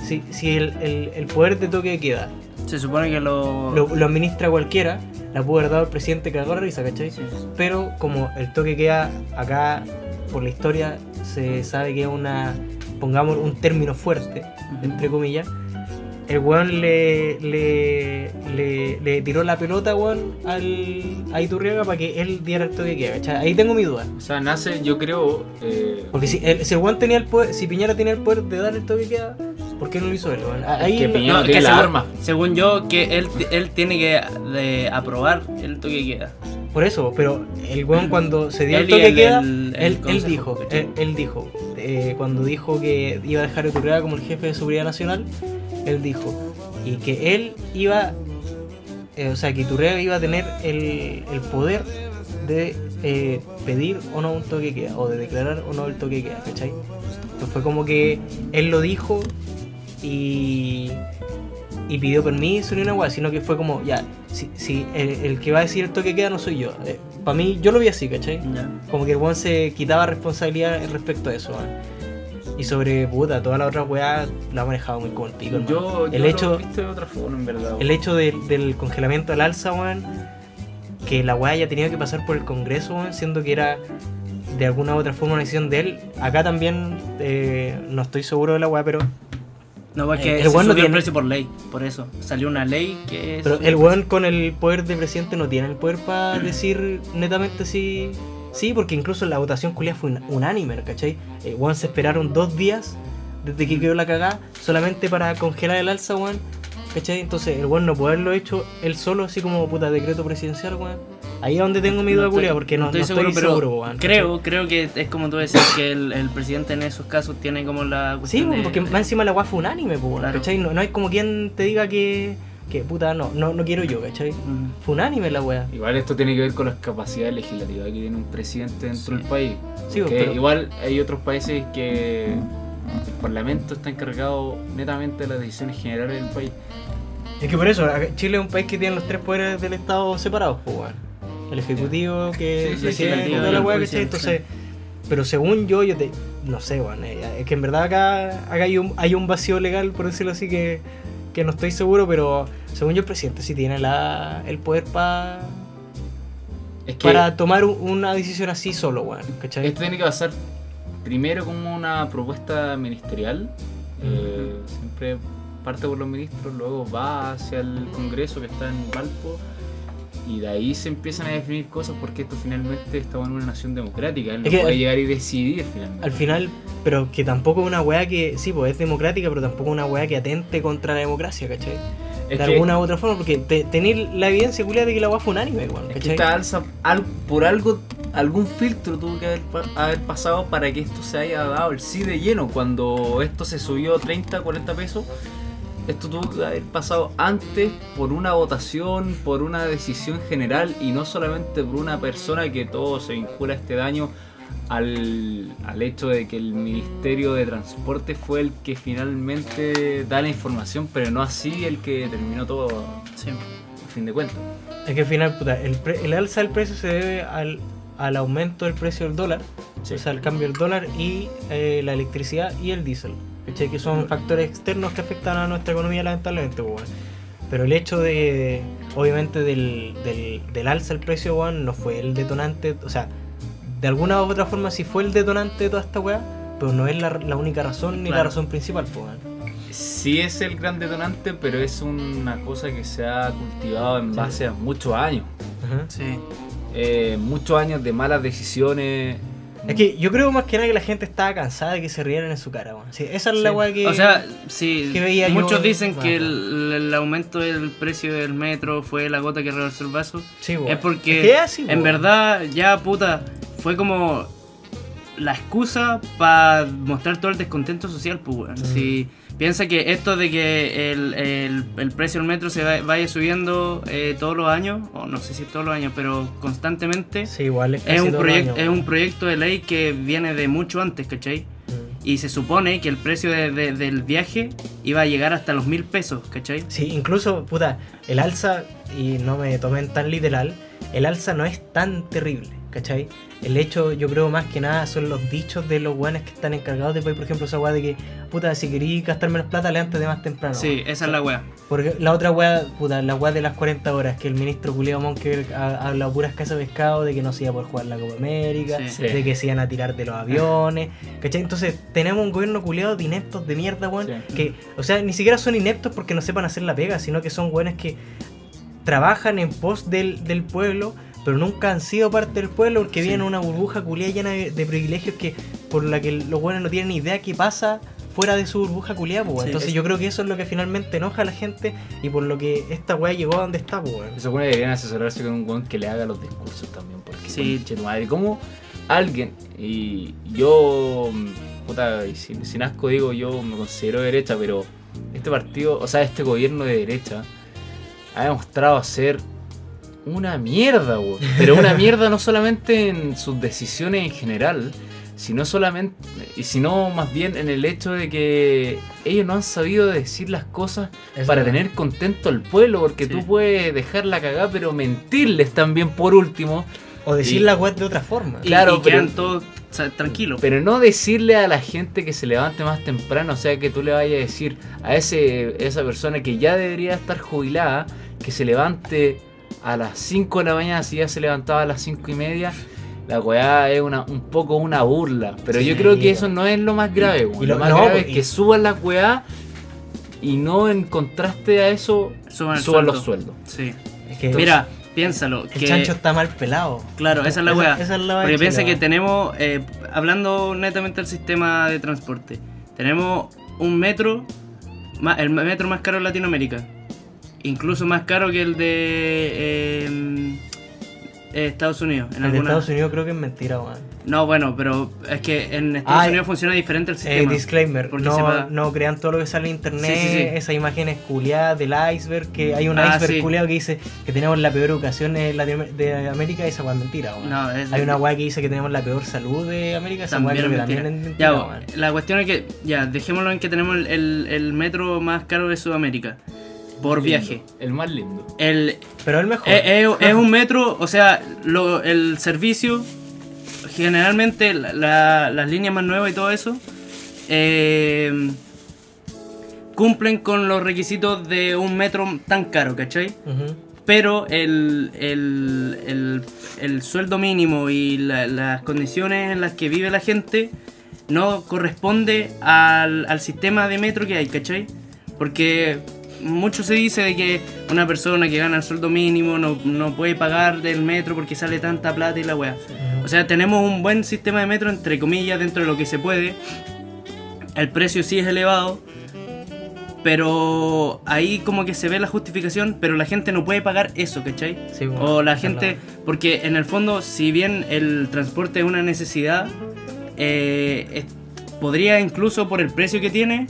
si, si el, el- el poder de toque de queda Se supone que lo... lo, lo administra cualquiera, la puede haber dado el presidente que la risa, ¿cachai? Sí. Pero como el toque queda acá, por la historia, se sabe que es una, pongamos un término fuerte, entre comillas, el weón le, le, le, le tiró la pelota, weón, al, a Iturriaga para que él diera el toque de queda, ¿cachai? Ahí tengo mi duda. O sea, nace, yo creo. eh, Porque si el, si el weón tenía el poder, si Piñera tenía el poder de dar el toque de queda, ¿Por qué no lo hizo él, weón? Es Ahí que Piñera no tiene que la según, arma. según yo, que él, él tiene que de, aprobar el toque de queda. Por eso, pero el weón cuando se dio el toque el- queda, el- el él, dijo, él, él dijo, eh, cuando dijo que iba a dejar a Iturrega como el jefe de seguridad nacional, él dijo, y que él iba, eh, o sea, que Iturrega iba a tener el, el poder de eh, pedir o no un toque queda, o de declarar o no el toque queda, ¿cachai? Entonces fue como que él lo dijo y, y pidió permiso ni una weá, sino que fue como, ya, si, si el, el que va a decir el toque queda no soy yo. Para mí, yo lo vi así, ¿cachai? Como que el weón se quitaba responsabilidad respecto a eso, weón. Y sobre puta, toda la otra weá la ha manejado muy como el pico. Yo, yo el lo hecho, he visto de otra forma, en verdad. el hecho del- del congelamiento al alza, weón, que la weá haya tenido que pasar por el Congreso, weón, siendo que era de alguna u otra forma una decisión de él. Acá también eh, no estoy seguro de la weá, pero, No, pues Eh, que el se no subió el tiene- precio por ley, por eso. Salió una ley que... pero el weón con el poder de presidente no tiene el poder para decir netamente si. Sí, porque incluso la votación culia fue un- unánime, ¿cachai? El weón se esperaron dos días desde que quedó la cagada solamente para congelar el alza, weón. ¿Cachai? Entonces el weón no puede haberlo hecho él solo, así como puta decreto presidencial, weón. Ahí es donde tengo mi duda, estoy- culia, porque no, no estoy, seguro, pero weón. ¿cachai? creo, creo que es como tú decís que el, el presidente en esos casos tiene como la Sí, weón, de- porque más encima la weá fue unánime, weón, Claro. ¿cachai? No, no hay como quien te diga que, que puta, no, no, no quiero yo, ¿cachai? Mm. Fue unánime la weá. Igual esto tiene que ver con las capacidades legislativas que tiene un presidente dentro del país. Sí, Porque pero- igual hay otros países que el parlamento está encargado netamente de las decisiones generales del país. Es que por eso, Chile es un país que tiene los tres poderes del Estado separados, pues, weón. El ejecutivo, que Sí, el sí, el toda la weá, ¿cachai? Entonces, pero según yo, yo te. No sé, weón. eh, Es que en verdad acá, acá hay, un, hay un vacío legal, por decirlo así, que, que no estoy seguro, pero según yo, el presidente sí tiene la, el poder pa- Es que para tomar un- una decisión así solo, weón. ¿cachai? esto tiene que pasar primero como una propuesta ministerial. eh, siempre parte por los ministros, luego va hacia el Congreso que está en Valpo. Y de ahí se empiezan a definir cosas porque esto finalmente estamos en una nación democrática. Él no Es que puede al- llegar y decidir finalmente. Al final, pero que tampoco es una weá que, sí, pues es democrática, pero tampoco es una weá que atente contra la democracia, ¿cachai? Es de que- alguna u otra forma, porque te, tener la evidencia culiada de que la weá fue unánime, weón, Es que ¿cachai? esta alza, al- por algo, algún filtro tuvo que haber, haber pasado para que esto se haya dado el sí de lleno. Cuando esto se subió 30, 40 pesos, esto tuvo que haber pasado antes por una votación, por una decisión general y no solamente por una persona que todo se vincula a este daño al, al hecho de que el Ministerio de Transporte fue el que finalmente da la información, pero no así el que terminó todo Sí. a fin de cuentas. Es que al final, puta, el, pre- el alza del precio se debe al, al aumento del precio del dólar, Sí. o sea, el cambio del dólar y eh, la electricidad y el diésel, ¿cachai? Que son factores externos que afectan a nuestra economía lamentablemente, pues, weón. Pero el hecho de, obviamente, del, del, del alza del precio, weón, no fue el detonante, o sea, de alguna u otra forma sí fue el detonante de toda esta weá, pero no es la, la única razón ni la razón principal, pues, weón. Sí es el gran detonante, pero es una cosa que se ha cultivado en Sí. base a muchos años. Ajá. Sí. Eh, muchos años de malas decisiones. Es que yo creo más que nada que la gente estaba cansada de que se rieran en su cara, weón. Sí, esa es la Sí. weá que. O sea, sí, que veía yo- muchos dicen Bueno. que el, el aumento del precio del metro fue la gota que rebalsó el vaso. Sí, weón. Es porque Es que es así, en verdad ya puta fue como la excusa para mostrar todo el descontento social, pues weón. Mm. Si piensa que esto de que el, el- el precio del metro se va- vaya subiendo eh, todos los años, o no sé si todos los años, pero constantemente, Sí, igual es, un proyecto, es un proyecto de ley que viene de mucho antes, ¿cachai? Mm. Y se supone que el precio de- de- del viaje iba a llegar hasta los mil pesos, ¿cachai? Sí, incluso, puta, el alza, y no me tomen tan literal, el alza no es tan terrible, ¿cachai? El hecho, yo creo más que nada, son los dichos de los weones que están encargados de por ejemplo, esa weá de que, puta, si queréis gastar menos plata, levantate de más temprano. Sí, esa es la wea. Porque la otra weá, puta, la weá de las 40 horas, que el ministro Julio Monker ha hablado puras casas de pescado, de que no se iba a poder jugar la Copa América, Sí. Sí. de que se iban a tirar de los aviones, ¿cachai? Entonces tenemos un gobierno culiado de ineptos de mierda, weón, Sí. que, o sea, ni siquiera son ineptos porque no sepan hacer la pega, sino que son weones que trabajan en pos del, del pueblo, pero nunca han sido parte del pueblo porque Sí. viven en una burbuja culiada llena de, de privilegios que por la que los weones no tienen ni idea qué pasa fuera de su burbuja culiada, pues. Sí, Entonces es- yo creo que eso es lo que finalmente enoja a la gente y por lo que esta weá llegó a donde está, pues. Se supone que deberían asesorarse con un weón que le haga los discursos también. Porque, Sí. tu madre, ¿cómo alguien, y yo, puta, y sin, sin asco digo, yo me considero de derecha, pero este partido, o sea, este gobierno de derecha, ha demostrado ser una mierda, weón. Pero una mierda no solamente en sus decisiones en general, sino solamente, y sino más bien en el hecho de que ellos no han sabido decir las cosas para tener contento al pueblo, porque Sí. tú puedes dejar la cagada, pero mentirles también por último, O decir y- la weá de otra forma. Y- Claro, y quedan pero- todos o sea, tranquilos. pero no decirle a la gente que se levante más temprano, o sea, que tú le vayas a decir a ese, esa persona que ya debería estar jubilada, que se levante a las 5 de la mañana, si ya se levantaba a las 5 y media. La weá es una, un poco una burla. Pero yo creo que eso no es lo más grave, weón. y lo, lo- más no, grave es y- que suban la weá y no en contraste a eso Suban los sueldo. sueldos. Sí. Es que Mira, piénsalo. el que, chancho está mal pelado. Claro, esa es la weá. Esa es la weá Porque piensa que tenemos, eh, hablando netamente del sistema de transporte, tenemos un metro, el metro más caro de Latinoamérica. Incluso más caro que el de eh, eh, Estados Unidos. En El de alguna- Estados Unidos creo que es mentira, weón. No, bueno, pero es que en Estados Ah, Unidos funciona diferente el Eh, sistema. disclaimer, porque se no, crean todo lo que sale en internet, Sí, sí, sí. esas imágenes culiadas del iceberg, que hay un Ah, iceberg culiado que dice que tenemos la peor educación de América, esa weá es mentira, weón. No, es- Hay una weá que dice que tenemos la peor salud de América, esa weá es mentira. también es mentira, Ya, la cuestión es que, ya, dejémoslo en que tenemos el, el- el metro más caro de Sudamérica. Por Lindo, viaje. El más lindo. El, Pero el mejor. es, es- es un metro, o sea, lo- el servicio, generalmente la- la- las líneas más nuevas y todo eso, eh, cumplen con los requisitos de un metro tan caro, ¿cachai? Pero el, el, el- el sueldo mínimo y la- las condiciones en las que vive la gente no corresponde al, al sistema de metro que hay, ¿cachai? Porque mucho se dice de que una persona que gana el sueldo mínimo no, no puede pagar del metro porque sale tanta plata y la weá. O sea, tenemos un buen sistema de metro, entre comillas, dentro de lo que se puede. El precio sí es elevado. Pero ahí como que se ve la justificación, pero la gente no puede pagar eso, ¿cachai? Sí, weón. O la gente, porque en el fondo, si bien el transporte es una necesidad, eh, es- podría incluso por el precio que tiene,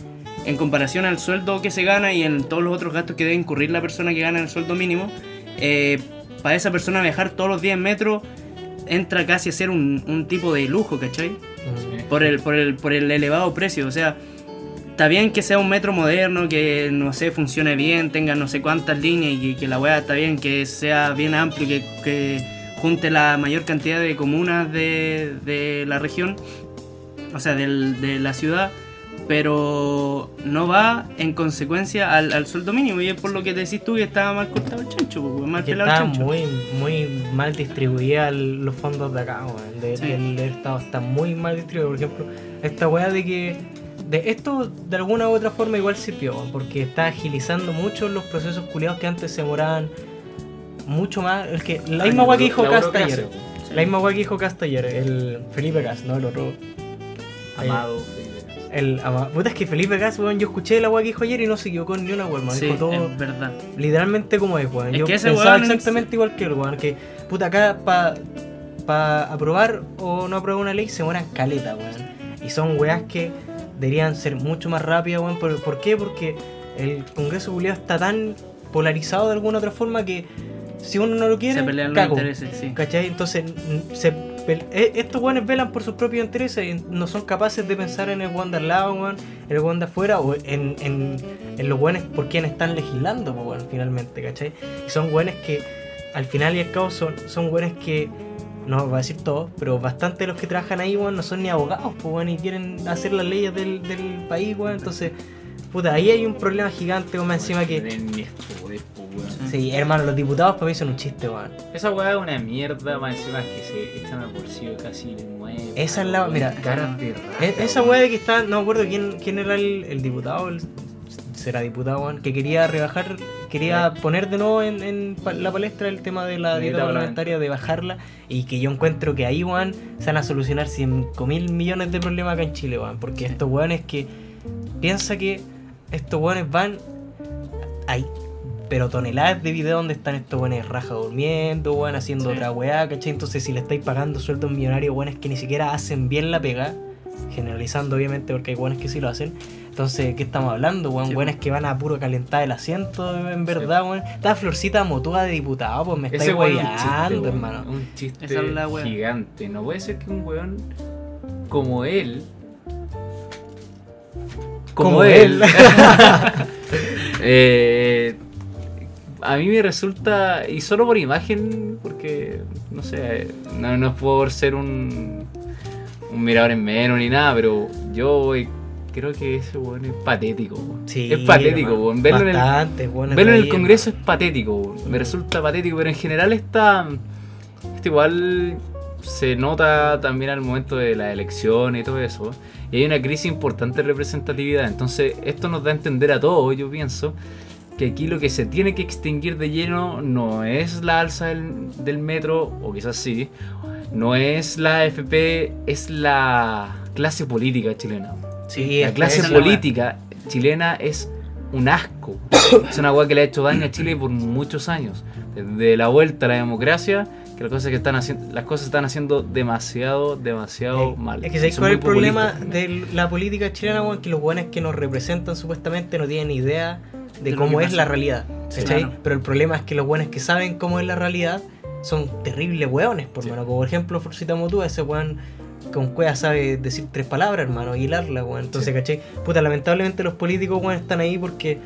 en comparación al sueldo que se gana y en todos los otros gastos que debe incurrir la persona que gana el sueldo mínimo, eh, para esa persona viajar todos los días en metro entra casi a ser un, un tipo de lujo, ¿cachai? Ujú. por el, por el, por el elevado precio. O sea, está bien que sea un metro moderno, que no sé, funcione bien, tenga no sé cuántas líneas y que, que la weá está bien, que sea bien amplio, que, que junte la mayor cantidad de comunas de, de la región, o sea, del- de la ciudad. Pero no va en consecuencia al, al sueldo mínimo. Y es por lo que decís tú que estaba mal cortado el chancho, pues, mal Que pelado el está chancho. muy, muy mal distribuida el- los fondos de acá, weón. De- Sí. del, del Estado está muy mal distribuido. Por ejemplo, esta weá de que. De esto de alguna u otra forma igual sirvió, porque está agilizando mucho los procesos culiados que antes se demoraban mucho más. El que, la misma weá que dijo La Cast burocracia, ayer. po. La misma weá que dijo Cast ayer, el Felipe Cast, no el otro. Amado. El, ama- puta, es que Felipe Gas, weón, yo escuché la weá que dijo ayer y no se equivocó ni una weón. Sí, Dijo todo es verdad. literalmente como es, weón. Es Yo que ese pensaba weón es- exactamente igual que el weón, que puta acá para pa aprobar o no aprobar una ley se mueran caleta, weón. Y son weas que deberían ser mucho más rápidas, weón. ¿Por, por qué? Porque el Congreso Juliado está tan polarizado de alguna otra forma que si uno no lo quiere, Se pelean los intereses, sí. ¿Cachai? Entonces, se estos weones velan por sus propios intereses y no son capaces de pensar en el weón de al lado, weón, el weón de afuera o en, en, los weones por quienes están legislando, weón, finalmente, ¿cachai? Y son weones que, al final y al cabo, son, son weones que, no voy a decir todos, pero bastante de los que trabajan ahí, weón, no son ni abogados, pues, weón, y quieren hacer las leyes del, del país, weón, entonces, puta, ahí hay un problema gigante, weón, más encima que... Weón. Sí, hermano, los diputados para mí son un chiste, weón. Esa weá es una mierda, más encima es que se echan al bolsillo casi de nuevo. Esa es la- mira, caras de rata, E- Esa weá de que está, no me acuerdo quién, quién era el, el diputado, el- será diputado, weón, que quería rebajar, quería poner de nuevo en, en pa- la palestra el tema de la dieta parlamentaria, de bajarla, y que yo encuentro que ahí, weón, se van a solucionar 5 mil millones de problemas acá en Chile, weón, porque estos weones que piensa que estos weones van. Hay pero toneladas de videos donde están estos weones raja durmiendo, weón, haciendo Sí. otra weá, ¿cachai? Entonces, si le estáis pagando sueldos millonarios, weones que ni siquiera hacen bien la pega, generalizando obviamente porque hay weones que sí lo hacen. Entonces, ¿qué estamos hablando, weón? Sí, Weones que van a puro calentar el asiento, en verdad, weón. Esta florcita motuda de diputado, pues me estáis weyando, chiste, weón. hermano. Un chiste Esa es la gigante. No puede ser que un weón como él. Como, Como él. él. eh, a mí me resulta. Y solo por imagen, porque. No sé. No, no por ser un. Un mirador en menos ni nada, pero yo eh, creo que ese weón es patético. weón. Sí, es patético, weón. Verlo en el, Verlo en el Congreso es patético, weón. me Mm. resulta patético, pero en general está, está igual se nota también al momento de la elección y todo eso. Y hay una crisis importante de representatividad. Entonces, esto nos da a entender a todos, yo pienso, que aquí lo que se tiene que extinguir de lleno no es la alza del, del metro, o quizás sí, no es la AFP, es la clase política chilena. Sí, La clase la política chilena es un asco. Es una weá que le ha hecho daño a Chile por muchos años. Desde la vuelta a la democracia, que las cosas que están haciendo, las cosas están haciendo demasiado, demasiado Eh, mal. Es que ¿sabéis cuál es el problema de la política chilena, weón? Que los buenos que nos representan supuestamente no tienen idea de, cómo es pasa. la realidad. Sí. Pero el problema es que los buenos que saben cómo es la realidad son terribles weones, por Sí. mano. Por ejemplo, Forcita Motúa, ese weón con cueva sabe decir tres palabras, hermano, hilarla, weón. Entonces, Sí. ¿cachai? Puta, lamentablemente los políticos, weón, están ahí porque,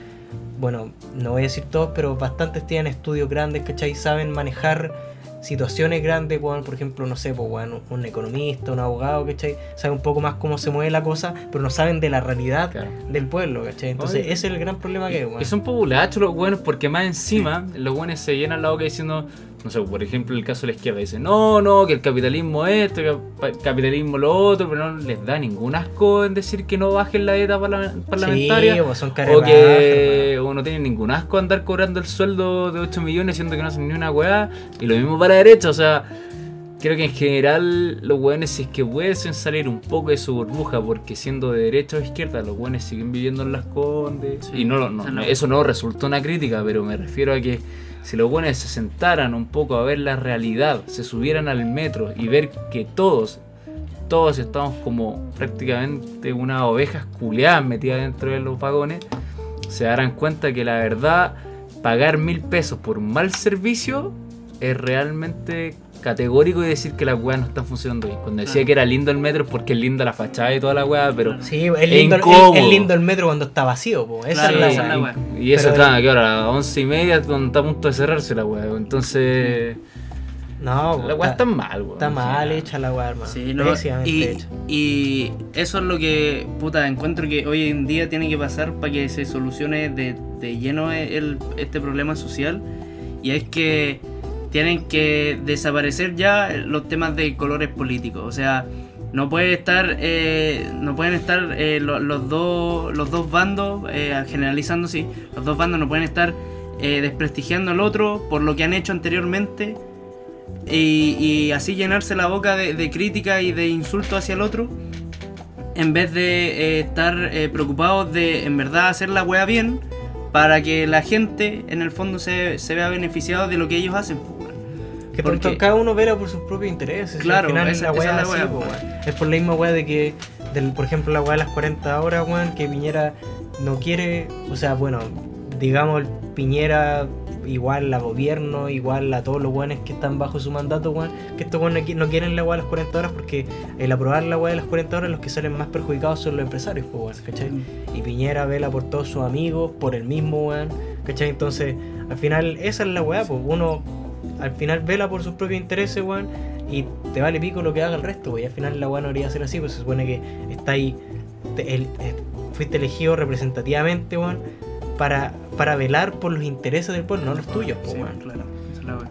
bueno, no voy a decir todos, pero bastantes tienen estudios grandes, ¿cachai? Saben manejar situaciones grandes, weón, por ejemplo, no sé, pues, weón, un economista, un abogado, ¿cachai? Sabe un poco más cómo se mueve la cosa, pero no saben de la realidad Claro. del pueblo, ¿cachai? Entonces, Oye, ese es el gran problema que hay, weón. Y son populachos los buenos porque más encima los buenos se llenan la boca diciendo, no sé, por ejemplo el caso de la izquierda, dicen, no, no, que el capitalismo esto, que el capitalismo lo otro, pero no les da ningún asco en decir que no bajen la dieta parla- parlamentaria. Sí, pues, son O que o no tienen ningún asco andar cobrando el sueldo de 8 millones siendo que no hacen ni una weá. Y lo mismo para la derecha, o sea, creo que en general los weones si es que pueden salir un poco de su burbuja, porque siendo de derecha o izquierda, los weones siguen viviendo en las condes. Sí, y no, no, es no, eso no resultó una crítica, pero me refiero a que si los weones se sentaran un poco a ver la realidad, se subieran al metro y ver que todos todos estamos como prácticamente unas ovejas culeadas metidas dentro de los vagones, se darán cuenta que la verdad, pagar mil pesos por mal servicio es realmente categórico y decir que las weas no están funcionando bien. Cuando decía que era lindo el metro es porque es linda la fachada y toda la wea, pero... Sí, es lindo, es lindo el metro cuando está vacío, po. esa Claro, es la esa weá. es la wea. y eso está, que ahora a las once y media cuando está a punto de cerrarse la wea. Entonces, No, la wea está, está mal, weón. está mal hecha la weá, hermano. Sí, no, Pésimamente y, hecha. y eso es lo que, puta, encuentro que hoy en día tiene que pasar para que se solucione de, de lleno el, este problema social. Y es que tienen que desaparecer ya los temas de colores políticos. O sea, no puede estar, eh, no pueden estar eh, lo- los, dos, los dos bandos, eh, generalizando, sí, los dos bandos no pueden estar eh, desprestigiando al otro por lo que han hecho anteriormente y, así llenarse la boca de, de crítica y de insulto hacia el otro en vez de eh, estar preocupados de en verdad hacer la wea bien para que la gente en el fondo se, se vea beneficiado de lo que ellos hacen. Que Porque- tanto cada uno vela por sus propios intereses. Claro, al final esa- la esa weá es la así, weá. Es por la misma weá de que, del, por ejemplo, la weá de las 40 horas, weón, que Piñera no quiere, o sea, bueno, digamos, Piñera igual a gobierno, igual a todos los weones que están bajo su mandato, weón, que estos weones no qui- no quieren la weá de las 40 horas porque el aprobar la weá de las 40 horas los que salen más perjudicados son los empresarios, pues, weón, ¿cachai? Y Piñera vela por todos sus amigos, por el mismo weón, ¿cachai? Entonces, al final, esa es la weá, pues uno al final vela por sus propios intereses, weón, y te vale pico lo que haga el resto, weón. Y al final la weá no debería ser así, pues se supone que está ahí, te- el- eh, fuiste elegido representativamente, weón, para, para velar por los intereses del pueblo, no los tuyos, pues, Sí, weón. claro, esa es la wea.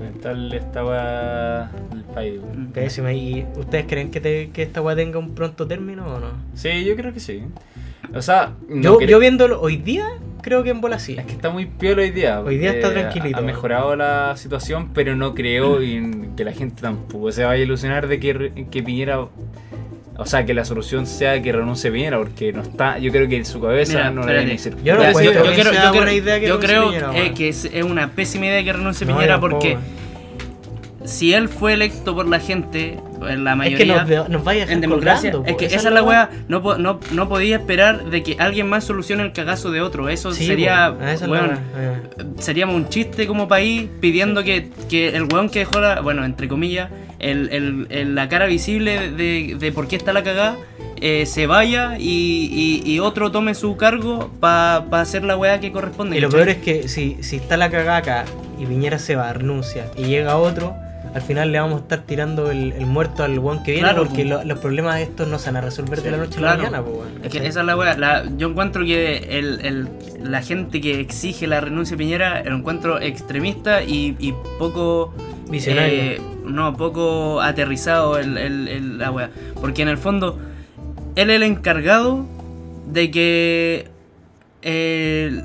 Mental esta del país, weón. Pésima. ¿Y ustedes creen que, te- que esta weá tenga un pronto término o no? Sí, yo creo que sí. O sea, no yo, yo viéndolo hoy día, creo que en bola sí. Es que está muy piola hoy día. Hoy día está tranquilito. Ha mejorado la situación, pero no creo y que la gente tampoco se vaya a ilusionar de que, que Piñera o sea, que la solución sea que renuncie Piñera, porque no está, yo creo que en su cabeza Mira, no debe ni ser- Yo no yo, creo, sea yo buena creo- idea que yo renuncie creo, Piñera, eh, que es, es una pésima idea que renuncie No, Piñera porque si él fue electo por la gente, en la Es que nos, nos vaya a en democracia, colgando, es que esa es la weá, no, no, no podía esperar de que alguien más solucione el cagazo de otro, eso Sí, sería, po, esa es la weón, weá, eh. seríamos un chiste como país pidiendo que, que el weón que dejó la, bueno, entre comillas, el, el- el- la cara visible de, de por qué está la cagada, eh, se vaya y, y- y otro tome su cargo para hacer la weá que corresponde. Y lo ¿cachai? peor es que si, si está la cagada acá y Piñera se va, renuncia y llega otro, al final le vamos a estar tirando el, el muerto al weón que viene Claro, porque po. lo- los problemas de estos no se van a resolver de la noche a la mañana, po. Es que esa es la weá. la- yo encuentro que el, el- la gente que exige la renuncia de Piñera lo encuentro extremista y, y poco. Visionario. eh, no, poco aterrizado el- la weá. Porque en el fondo, él es el encargado de que. eh,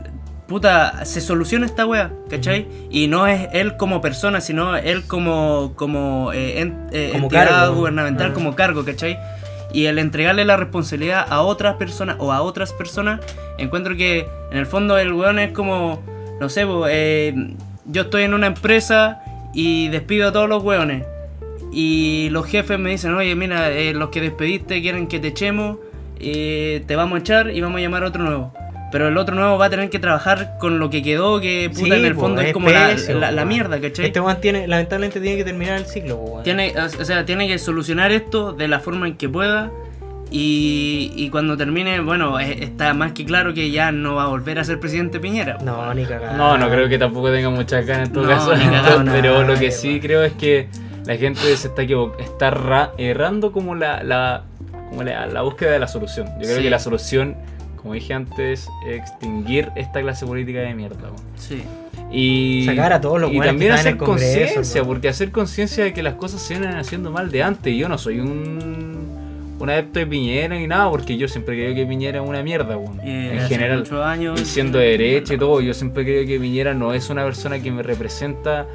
puta, se solucione esta weá, ¿cachai? Y no es él como persona, sino él como, como, eh, en- eh, Como entidad cargo. gubernamental, Ah. como cargo, ¿cachai? Y el entregarle la responsabilidad a otras personas o a otras personas, encuentro que en el fondo el weón es como, no sé, eh, yo estoy en una empresa y despido a todos los weones. Y los jefes me dicen, oye, mira, eh, los que despediste quieren que te echemos, te vamos a echar y vamos a llamar a otro nuevo. Pero el otro nuevo va a tener que trabajar con lo que quedó, que puta Sí, en el po, fondo es, es como la, la- la mierda, ¿cachai? Este weón tiene, lamentablemente tiene que terminar el ciclo, po. Tiene, o sea, tiene que solucionar esto de la forma en que pueda. Y, y cuando termine, bueno, está más que claro que ya no va a volver a ser presidente Piñera. No, ni cagada. No, no creo que tampoco tenga muchas ganas en todo No, caso. ni cagado, pero no, lo que sí creo es que la gente se está está ra- errando como la, la, como la, la búsqueda de la solución. Yo creo Sí. que la solución, como dije antes, es extinguir esta clase política de mierda. weón. Sí. Y, Sacar a todos los y también que hacer conciencia, porque hacer conciencia de que las cosas se vienen haciendo mal de antes. Yo no soy un, un adepto de Piñera ni nada, porque yo siempre creo que Piñera es una mierda. Eh, en general. años. Y siendo de derecha y todo, yo siempre creo que Piñera no es una persona que me representa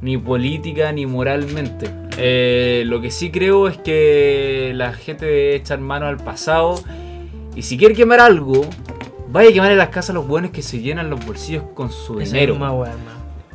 ni política ni moralmente. Eh, lo que sí creo es que la gente debe echar mano al pasado y si quiere quemar algo, vaya a quemar en las casas los buenos que se llenan los bolsillos con su dinero.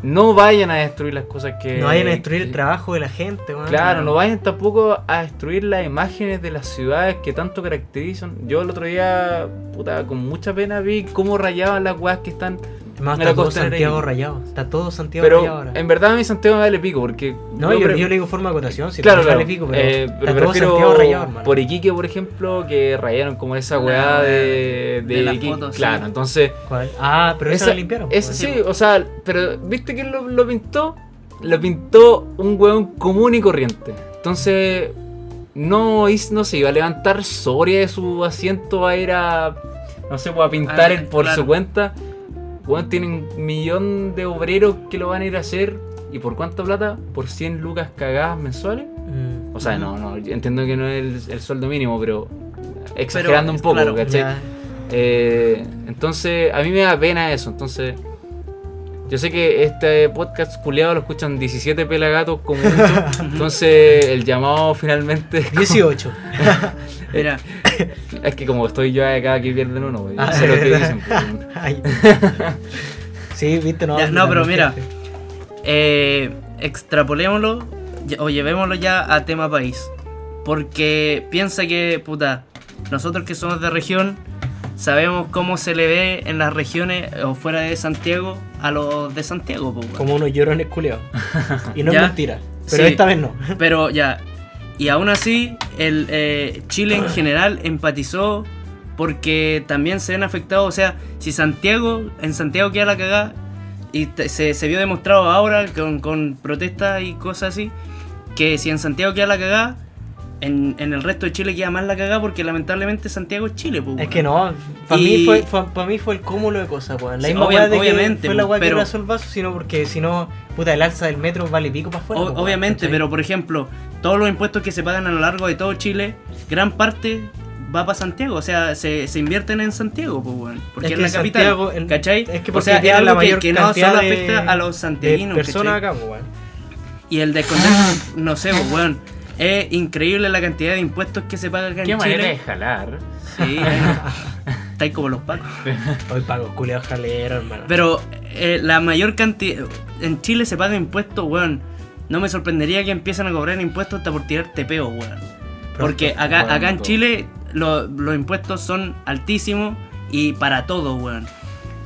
No vayan a destruir las cosas que... No vayan a destruir el trabajo de la gente, weón. Claro, no vayan tampoco a destruir las imágenes de las ciudades que tanto caracterizan. Yo el otro día, puta, con mucha pena vi cómo rayaban las weas que están Me la está todo Santiago rayado. Está todo Santiago rayado ahora. en verdad a mi Santiago me vale pico porque. No, yo, yo le digo forma de acotación, si claro, no claro. vale pico, pero, eh, está pero todo prefiero Santiago rayado, hermano. por Iquique, por ejemplo, que rayaron como esa weá de, de las Iquique. fotos, sí. Claro, entonces. ¿Cuál? Ah, pero esa, esa- la limpiaron. esa- sí, o sea, pero ¿viste quién lo, lo pintó? Lo pintó un weón común y corriente. Entonces, no, no se iba a levantar Soria de su asiento a ir a. No sé, pues, a pintar Ah, él por claro. su cuenta. Weón tiene un millón de obreros que lo van a ir a hacer. ¿Y por cuánta plata? Por 100 lucas cagadas mensuales. Mm. O sea, no, no, yo entiendo que no es el, el sueldo mínimo, pero exagerando un poco, claro, ¿cachai? Eh, entonces, a mí me da pena eso. Entonces, yo sé que este podcast culiado lo escuchan 17 pelagatos como mucho. Entonces, el llamado finalmente. 18. Mira, Es que como estoy yo acá, aquí pierden uno, güey. Ah, sé lo que dicen. pues. Ay. sí, viste, no. Ya, no, pero mira. eh, extrapolémoslo o llevémoslo ya a tema país. Porque piensa que, puta, nosotros que somos de región, sabemos cómo se le ve en las regiones o fuera de Santiago a los de Santiago, po. Como unos llorones culeados. Y no Ya. es mentira. Pero Sí. esta vez no. Pero ya, y aún así, el eh, Chile en general empatizó porque también se ven afectados. O sea, si Santiago, en Santiago queda la cagada, y se, se vio demostrado ahora con, con protestas y cosas así, que si en Santiago queda la cagada, en, en el resto de Chile queda más la cagada porque lamentablemente Santiago es Chile, pues. Es que no, para Y- mí, fue, fue- pa' mí fue el cúmulo de cosas, weón. La Sí, misma obvia- de que obviamente, fue la weá que pero- abrazó el vaso, sino porque si no, puta, el alza del metro vale pico para afuera. Weón, obviamente, ¿cachai? pero por ejemplo, todos los impuestos que se pagan a lo largo de todo Chile, gran parte va para Santiago, o sea, se, se invierten en Santiago, pues, weón, porque Es es, que la capital, Santiago, en- ¿cachai? Es que o sea, es tiene la algo que, mayor que no solo de- afecta a los santiaguinos, personas acá, weón. Y el de esconder, no sé, pues, weón, Es increíble la cantidad de impuestos que se paga acá Qué en manera de Chile. jalar. Sí. Estáis como los pacos. Hoy pago culiao jalero, hermano. Pero eh, la mayor cantidad. En Chile se paga impuestos, weón. No me sorprendería que empiecen a cobrar impuestos hasta por tirar tepeo, weón. Porque acá, Bueno, acá en todo. Chile lo- los impuestos son altísimos y para todo, weón.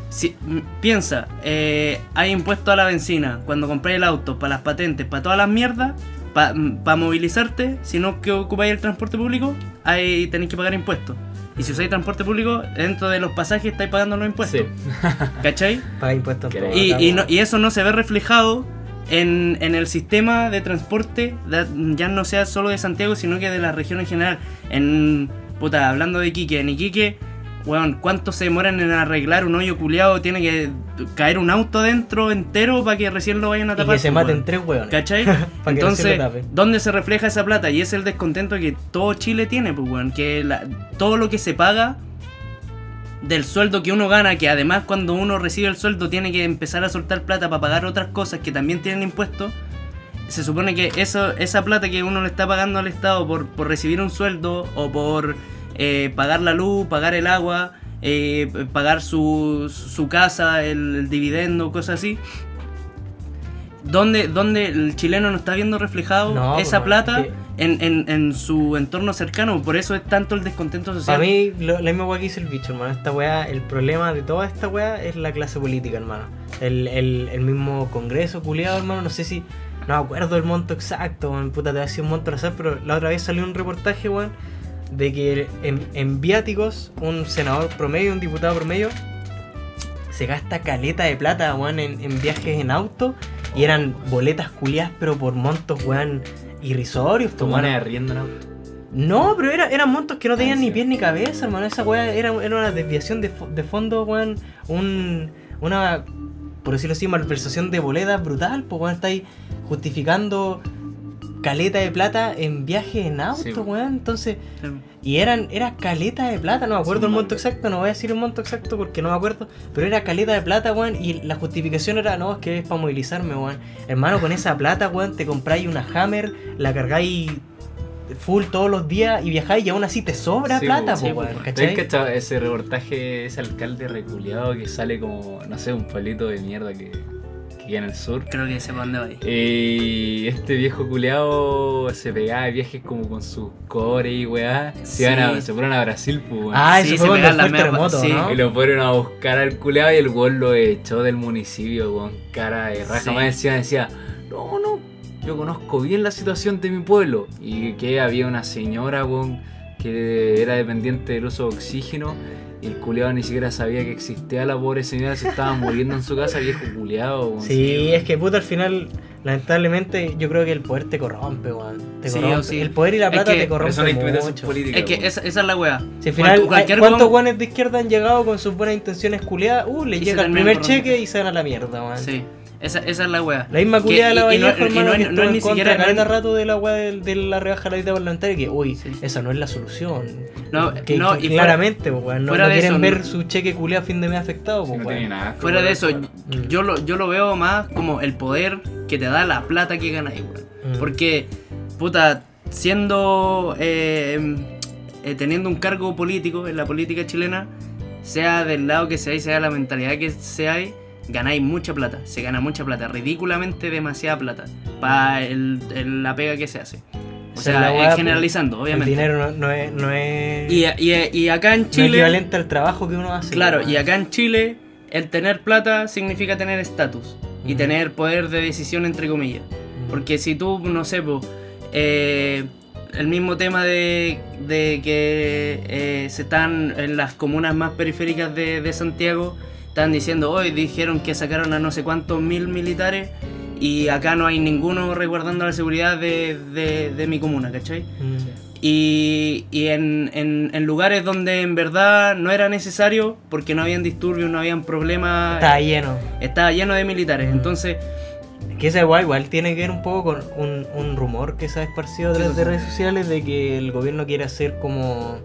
Si- piensa, eh, hay impuestos a la benzina, cuando compráis el auto, para las patentes, para todas las mierdas, para movilizarte, si no que ocupáis el transporte público, ahí tenéis que pagar impuestos. Y si usáis transporte público, dentro de los pasajes estáis pagando los impuestos. Sí. ¿Cachai? Paga impuestos Y, no- y eso no se ve reflejado en, en el sistema de transporte, ya no sea solo de Santiago, sino que de la región en general. En, puta, hablando de Iquique, en Iquique, weón, ¿cuánto se demoran en arreglar un hoyo culiado? Tiene que caer un auto adentro entero para que recién lo vayan a Y tapar. que se pues, maten weón. tres hueones. ¿Cachai? Entonces. ¿dónde se refleja esa plata? Y es el descontento que todo Chile tiene, pues, weón. Que la- todo lo que se paga del sueldo que uno gana, que además cuando uno recibe el sueldo tiene que empezar a soltar plata para pagar otras cosas que también tienen impuestos. Se supone que eso, esa plata que uno le está pagando al Estado por, por recibir un sueldo o por eh, pagar la luz, pagar el agua, eh, pagar su, su casa, el, el dividendo, cosas así. ¿Dónde, dónde el chileno no está viendo reflejado No, esa pues, plata que- en, en- en su entorno cercano? Por eso es tanto el descontento social. Para mí, lo- la misma weá que dice el bicho, hermano. Esta weá, el problema de toda esta weá es la clase política, hermano. El, el, el mismo congreso culiado, hermano. No sé si. No acuerdo el monto exacto, weón. Puta, te va a decir un monto al azar, pero la otra vez salió un reportaje, weón, de que en, en viáticos, un senador promedio, un diputado promedio, se gasta caleta de plata, weón, en, en viajes en auto. Y eran boletas culiadas, pero por montos, weón, irrisorios, Tu de riendo, ¿no? No, pero era, eran montos que no tenían Ah, ni pies ni cabeza, hermano. Esa weá era, era una desviación de, fo- de fondo, weón. Un, una, por decirlo así, malversación de boletas brutal, pues weón. Estáis justificando caleta de plata en viajes en auto, Sí. weón. Entonces, Sí. y eran, era caleta de plata, no me acuerdo Sí, el monto exacto, no voy a decir el monto exacto porque no me acuerdo, pero era caleta de plata, weón, y la justificación era, no, es que es para movilizarme, weón. Hermano, con esa plata, weón, te compráis una Hammer, la cargáis full todos los días y viajáis y aún así te sobra Sí, plata, po, po, weón, ¿Ves ¿cachai? que ese reportaje, ese alcalde reculeado que sale como, no sé, un pueblito de mierda que, queda en el sur? Creo que sé para dónde ahí. Y este viejo culeado se pegaba de viajes como con sus cores y weá. Se, iban a- se fueron a Brasil, pues weón. Ah, Sí, eso se fue cuando fue el terremoto, sí. ¿no? Y lo fueron a buscar al culeado y el weón lo echó del municipio con cara de raja. Sí. Más encima decía, no, no, yo conozco bien la situación de mi pueblo. Y que había una señora, weón, que era dependiente del uso de oxígeno. Y el culeado ni siquiera sabía que existía la pobre señora, se estaba muriendo en su casa, viejo culeado. Sí, es que puta, al final, lamentablemente, yo creo que el poder te corrompe, weón. Te Sí, corrompe. o sí. El poder y la Es plata que- te corrompen mucho. política. Es que esa, esa es la weá. Si al final, Cualquier ¿cuántos guanes de izquierda han llegado con sus buenas intenciones culiadas? Uh, le Y llega el primer cheque y se van a la mierda, weón. Sí, esa, esa es la weá. La misma culiada de la y- y no- Vallejo, y hermano, no- que no es ni siquiera- es- rato de la weá de, de la rebaja de la dieta parlamentaria, que uy, Sí. esa no es la solución. No, que, no, que y fuera- claramente, pues, weón, no, fuera no de quieren eso, ver no- su cheque culiado a fin de mes afectado, weón. tiene nada. Fuera de eso, Mm. yo lo, yo lo veo más como el poder que te da la plata que ganas, weón. Mm. Porque, puta, siendo. eh, eh, teniendo un cargo político en la política chilena, sea del lado que seáis, sea la mentalidad que seáis, ganáis mucha plata. Se gana mucha plata, ridículamente demasiada plata. Para la pega que se hace. O es sea, eh, pues, generalizando, El obviamente. dinero no, no es, no es, Y, y- y acá en no es Chile. equivalente al trabajo que uno hace. Claro, weón. y acá en Chile, el tener plata significa tener estatus y tener poder de decisión, entre comillas. Porque si tú, no sé, po, eh, el mismo tema de, de que eh, se están en las comunas más periféricas de, de Santiago, están diciendo, hoy dijeron que sacaron a no sé cuántos mil militares y acá no hay ninguno resguardando la seguridad de, de- de mi comuna, ¿cachai? Mm. Y, y en, en- en lugares donde en verdad no era necesario, porque no habían disturbios, no habían problemas, Está lleno. estaba lleno de militares. Mm. Entonces, Que esa igual, igual tiene que ver un poco con un, un rumor que se ha esparcido a través de redes sociales de que el gobierno quiere hacer como.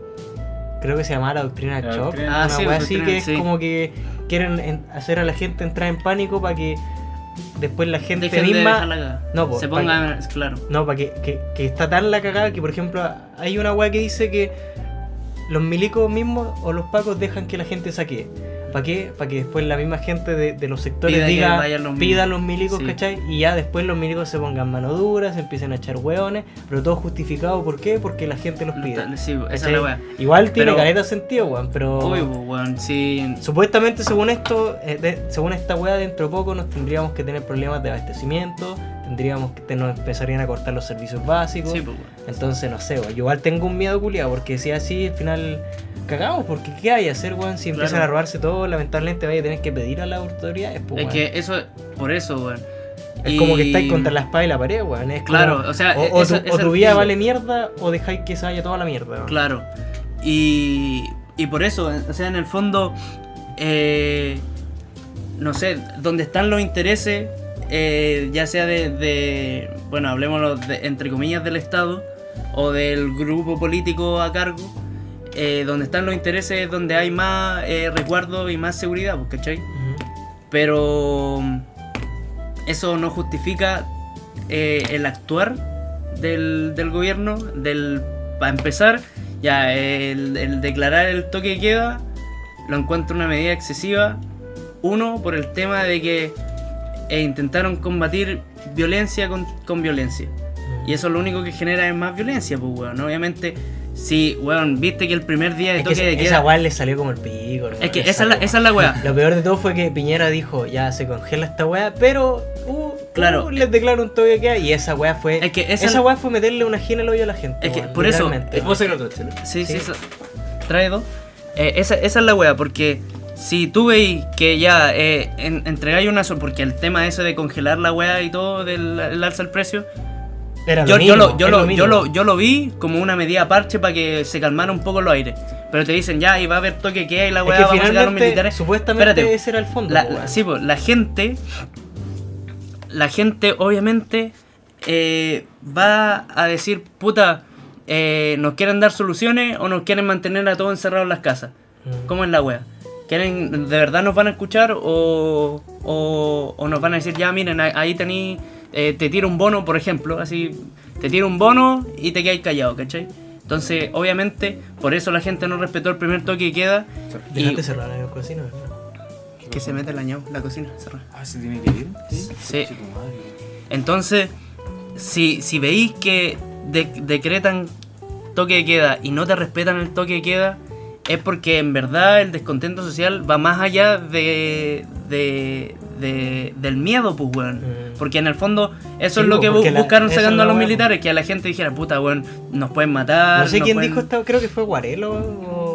Creo que se llama la doctrina La shock. doctrina- Ah, una sí, así que es sí. como que quieren en- hacer a la gente entrar en pánico para que después la gente Dejen de misma... la. No, po, Se pongan, claro. No, para que, que, que está tan la cagada que, por ejemplo, hay una weá que dice que los milicos mismos o los pacos dejan que la gente saque. ¿Para qué? Para que después la misma gente de, de los sectores Pida que diga, los pida a los milicos, Sí. ¿cachai? Y ya después los milicos se pongan mano dura, se empiecen a echar hueones, pero todo justificado, ¿por qué? Porque la gente los pide. Sí, esa la wea. Igual tiene Pero- caleta de sentido, weón, pero... Uy, pues, weón, sí. Supuestamente, según esto, eh, de- según esta weá, dentro de poco nos tendríamos que tener problemas de abastecimiento, tendríamos que te- nos empezarían a cortar los servicios básicos. Sí, pues, weón. Entonces, no sé. Yo igual tengo un miedo culiado, porque si así, al final cagamos, porque ¿qué hay que hacer, weón? Si empiezan Claro. a robarse todo, lamentablemente vaya a tener que pedir a las autoridades, pues, Es que eso, por eso, weón. Es como que estáis contra la espada y la pared, weón. Es como- Claro, o sea, o, o esa- tu, esa o tu vida vale mierda o dejáis que se vaya toda la mierda, weón. Claro. Y, y por eso, o sea, en el fondo, eh, no sé, donde están los intereses, eh, ya sea de, de- bueno, hablemos de, entre comillas del Estado o del grupo político a cargo, eh, donde están los intereses es donde hay más eh, resguardo y más seguridad, pues, ¿cachai? Ujú. Pero mm, eso no justifica el actuar del, del gobierno, del para empezar, ya el, el declarar el toque de queda lo encuentro una medida excesiva. Uno, por el tema de que eh, intentaron combatir violencia con, con violencia. Y eso lo único que genera es más violencia, pues, weón. Obviamente, si, weón, viste que el primer día de Es que toque de esa- queda... esa weá le salió como el pico, es que esa es la, esa es la weá. Lo peor de todo fue que Piñera dijo, ya se congela esta weá, pero uh, Claro. uh, les declaro un toque de queda y esa weá fue. Es que esa- esa weá fue meterle una gina al hoyo a la gente. Es que weón, por eso- literalmente. es- ¿Puedo sacar otro chelo? Sí, sí, Sí. eso- trae dos. Eh, esa, esa es la wea, porque si tú veis que ya eh, en- entregáis una sol, porque el tema ese de congelar la wea y todo del el alza del precio, Era lo yo, lo, yo, es lo, mínimo. yo, lo, yo lo vi como una medida parche para que se calmara un poco los aires. Pero te dicen ya, y va a haber toque que hay la Es wea, que vamos a sacar los militares. supuestamente Espérate. ese era el fondo. La, sí, pues, la gente, la gente obviamente eh, va a decir, puta, eh, nos quieren dar soluciones o nos quieren mantener a todos encerrados en las casas. Mm. ¿Cómo es la wea? ¿Quieren, ¿De verdad nos van a escuchar o, o, o nos van a decir, ya miren, ahí- tení, eh, te tiro un bono, por ejemplo, así, te tiro un bono y te quedas callado, ¿cachai? Entonces, obviamente, por eso la gente no respetó el primer toque y queda. Y Dejaste cerrar la cocina, ¿verdad? que se mete el año, la cocina, cerrada. Ah, ¿se tiene que ir? Sí. Entonces, si, si veis que de- decretan toque de queda y no te respetan el toque de queda, es porque en verdad el descontento social va más allá de, de- de- del miedo, pues, weón. Mm. Porque en el fondo eso Sí, es lo que bu- porque la- buscaron sacando a los militares, que a la gente dijera, puta, weón, nos pueden matar. No sé quién pueden- dijo esta, creo que fue Guarelo o,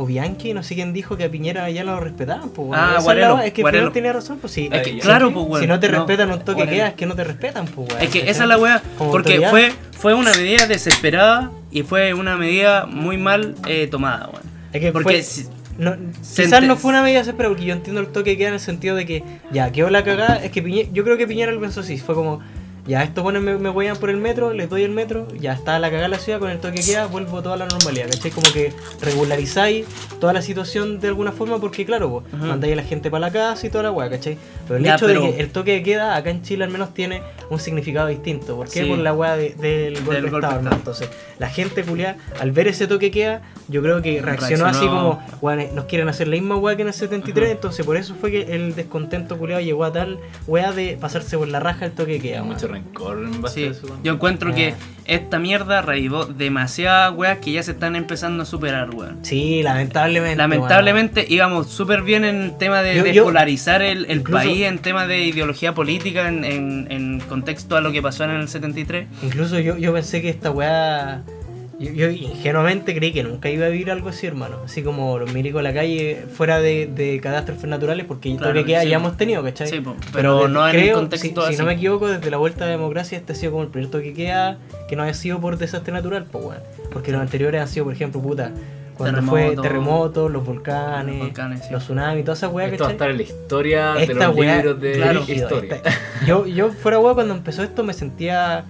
o Bianchi, no sé quién dijo que a Piñera ya lo respetaban. Pues, Ah, Esa es Guarelo, Es que. Piñera tenía razón, pues sí. Es que, Sí, claro, pues, weón. si no te no, respetan un toque queda, es que no te respetan, pues, weón. Es que esa es la weá, porque autoridad. fue, fue una medida desesperada y fue una medida muy mal eh, tomada, weón. Es que Porque fue- si- No, quizás fue una medida desesperada, porque yo entiendo el toque que queda en el sentido de que ya quedó la cagada. Es que Piñera, yo creo que Piñera lo pensó así: fue como, ya estos buenos me, me huean por el metro, les doy el metro, ya está la cagada la ciudad, con el toque que queda, vuelvo toda la normalidad, ¿cachai? Como que regularizáis toda la situación de alguna forma, porque claro, vos mandáis a la gente para la casa y toda la weá, ¿cachai? Pero el Ya, hecho pero- de que el toque de queda acá en Chile al menos tiene un significado distinto. ¿Por qué? Sí. Por la weá de- del golpe de golpe de Estado. Estado. Entonces, la gente culiada, al ver ese toque queda, yo creo que reaccionó, así como, weón, nos quieren hacer la misma weá que en el 73, entonces por eso fue que el descontento culiado llegó a tal weá de pasarse por la raja el toque queda. Hay weón. mucho rencor en base Sí, a eso. weón. yo encuentro que Ah. esta mierda reivó demasiadas weas que ya se están empezando a superar, weón. Sí, lamentablemente. Lamentablemente íbamos súper bien en el tema de, Yo- de yo- polarizar el, el incluso- país, en tema de ideología política, en, en- en contexto a lo que pasó en el 73. weón. Incluso yo, yo pensé que esta weá. Yo, yo ingenuamente creí que nunca iba a vivir algo así, hermano. Así como los milicos en la calle, fuera de, de catástrofes naturales, porque Claro, toque queda sí, hemos tenido, ¿cachai? Sí, po, pero desde- no en creo, un contexto si, si así. no me equivoco, desde la vuelta a la democracia, este ha sido como el primer toque queda que no haya sido por desastre natural, pues weón. Porque los anteriores han sido, por ejemplo, puta, cuando fue Terremoto. terremotos, los volcanes, Los volcanes, sí. los tsunamis, toda esa weá, Esto va a estar en la historia de Esta los weá, libros de claro. historia. Esta- yo, yo fuera weá cuando empezó esto me sentía,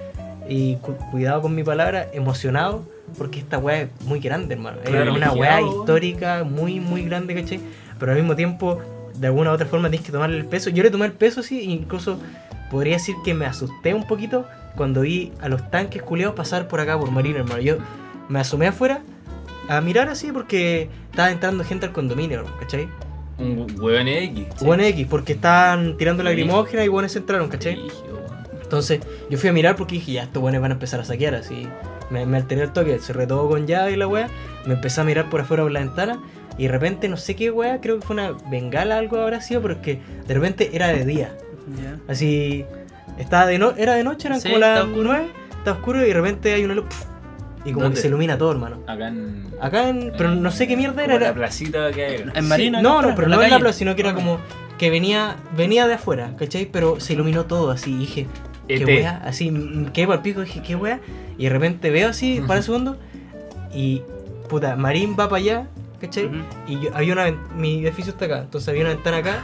y cu- cuidado con mi palabra, emocionado, porque esta weá es muy grande, hermano. Es Claro, una weá histórica muy, muy grande, ¿cachai? Pero al mismo tiempo de alguna u otra forma tienes que tomarle el peso. Yo le tomé el peso, sí, incluso podría decir que me asusté un poquito cuando vi a los tanques culeados pasar por acá, por Marina, hermano. Yo me asomé afuera a mirar así porque estaba entrando gente al condominio, ¿cachai? Un hueón X. Buen X, porque estaban tirando Sí. lacrimógena y buenos entraron, ¿cachai? Entonces yo fui a mirar porque dije, ya, estos buenos van a empezar a saquear así. Me, me alteré el toque, cerré todo con llave y la wea. Me empecé a mirar por afuera por la ventana y de repente, no sé qué wea, creo que fue una bengala algo habrá sido, pero es que de repente era de día. Ya. Así, estaba de no era de noche, eran Sí, como las está oscuro. 9, está oscuro y de repente hay una luz pf, y como ¿Dónde? que se ilumina todo, hermano. Acá en. Acá en, pero no sé qué mierda era. La placita que hay. En Sí, Marina. no, no, pero no en la plaza, sino que era como que venía venía de afuera, ¿cachai? Pero se iluminó todo así, y dije, qué ET. wea, así, quedé para el pico, dije, qué wea, y de repente veo así, para el segundo, y puta, Marín va para allá, ¿cachai? Ujú. Y yo- había una, mi edificio está acá, entonces había una ventana acá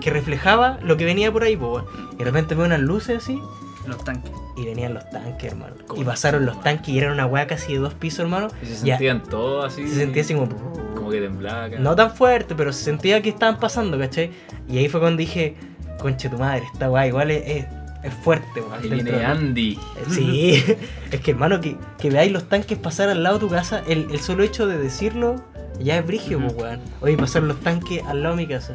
que reflejaba lo que venía por ahí, weón. y de repente veo unas luces así, Los tanques. y venían los tanques, hermano. Y pasaron los tanques y eran una weá casi de dos pisos, hermano. Y se Ya, sentían todos así. se sentía así como... Como que temblaba. No tan fuerte, pero se sentía que estaban pasando, ¿cachai? Y ahí fue cuando dije, conche tu madre, esta weá igual es, es, es fuerte, weón. Ahí viene Andy. Sí, es que hermano, que, que veáis los tanques pasar al lado de tu casa, el, el solo hecho de decirlo ya es brigio, Ujú. pues, weón. Oye, pasaron los tanques al lado de mi casa.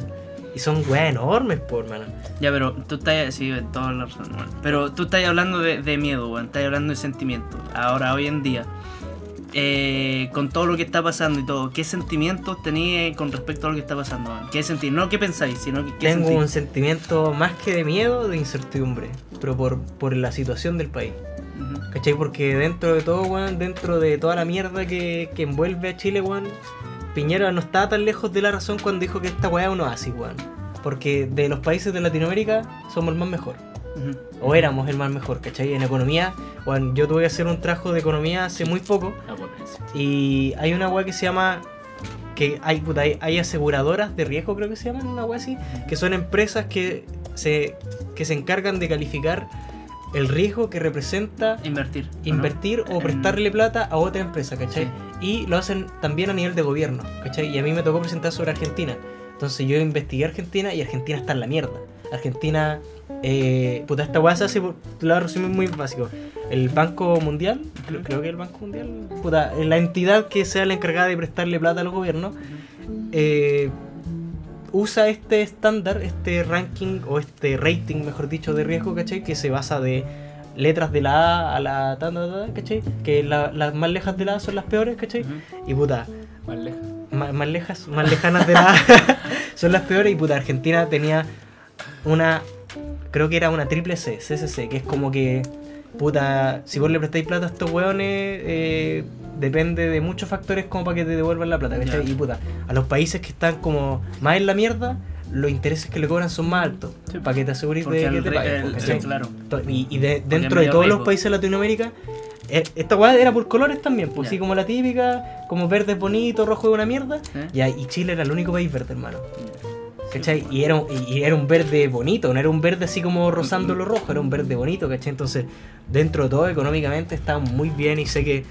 Y son weas enormes, por hermano. Ya, pero tú estás. Sí, en toda la razón, weón. Pero tú estás hablando de, de miedo, weón. Estás hablando de sentimientos. Ahora, hoy en día, eh, con todo lo que está pasando y todo, ¿qué sentimientos tenéis con respecto a lo que está pasando? ¿Qué sentís? No qué pensáis, sino que qué Tengo sentís. un sentimiento más que de miedo, de incertidumbre. Pero por, por la situación del país. ¿Cachai? Porque dentro de todo, weón, dentro de toda la mierda que, que envuelve a Chile, weón, Piñera no estaba tan lejos de la razón cuando dijo que esta weá es un oasis, weón. Porque de los países de Latinoamérica somos el más mejor. Ujú. O éramos el más mejor, ¿cachai? En economía, weón, yo tuve que hacer un trabajo de economía hace muy poco. Potencia. Y hay una weá que se llama. Que hay, puta, hay, hay aseguradoras de riesgo, creo que se llaman, una weá así. Que son empresas que se, que se encargan de calificar el riesgo que representa Invertir. ¿o no? invertir o En- prestarle plata a otra empresa, ¿cachai? Y lo hacen también a nivel de gobierno, ¿cachai? Y a mí me tocó presentar sobre Argentina. Entonces yo investigué Argentina y Argentina está en la mierda. Argentina, eh, puta, esta weá se hace, por- te lo voy a resumir muy básico. El Banco Mundial, creo, creo que el Banco Mundial, puta, la entidad que sea la encargada de prestarle plata a los gobiernos, eh, usa este estándar, este ranking o este rating, mejor dicho, de riesgo, ¿cachai? Que se basa de letras de la A a la ta, ta, ta, ¿cachai? Que la- las más lejas de la A son las peores, ¿cachai? Ujú. Y puta, más, más lejas, más lejanas de la A son las peores y puta, Argentina tenía una, creo que era una triple C, CCC, que es como que, puta, si vos le prestáis plata a estos weones, eh, depende de muchos factores como para que te devuelvan la plata. Y puta, a los países que están como más en la mierda, los intereses que le cobran son más altos, Sí. para que te asegures Porque de que te paguen, sí, claro. Y, y de- dentro de todos los países de Latinoamérica, eh, esta weá era por colores también, pues Ya. así como la típica, como verde es bonito, rojo es una mierda. ¿Eh? Ya, y Chile era el único país verde, hermano. ¿Cachai? Y era, un- y y era un verde bonito, no era un verde así como rozando lo rojo, era un verde bonito, ¿cachai? Entonces, dentro de todo, económicamente está muy bien y sé que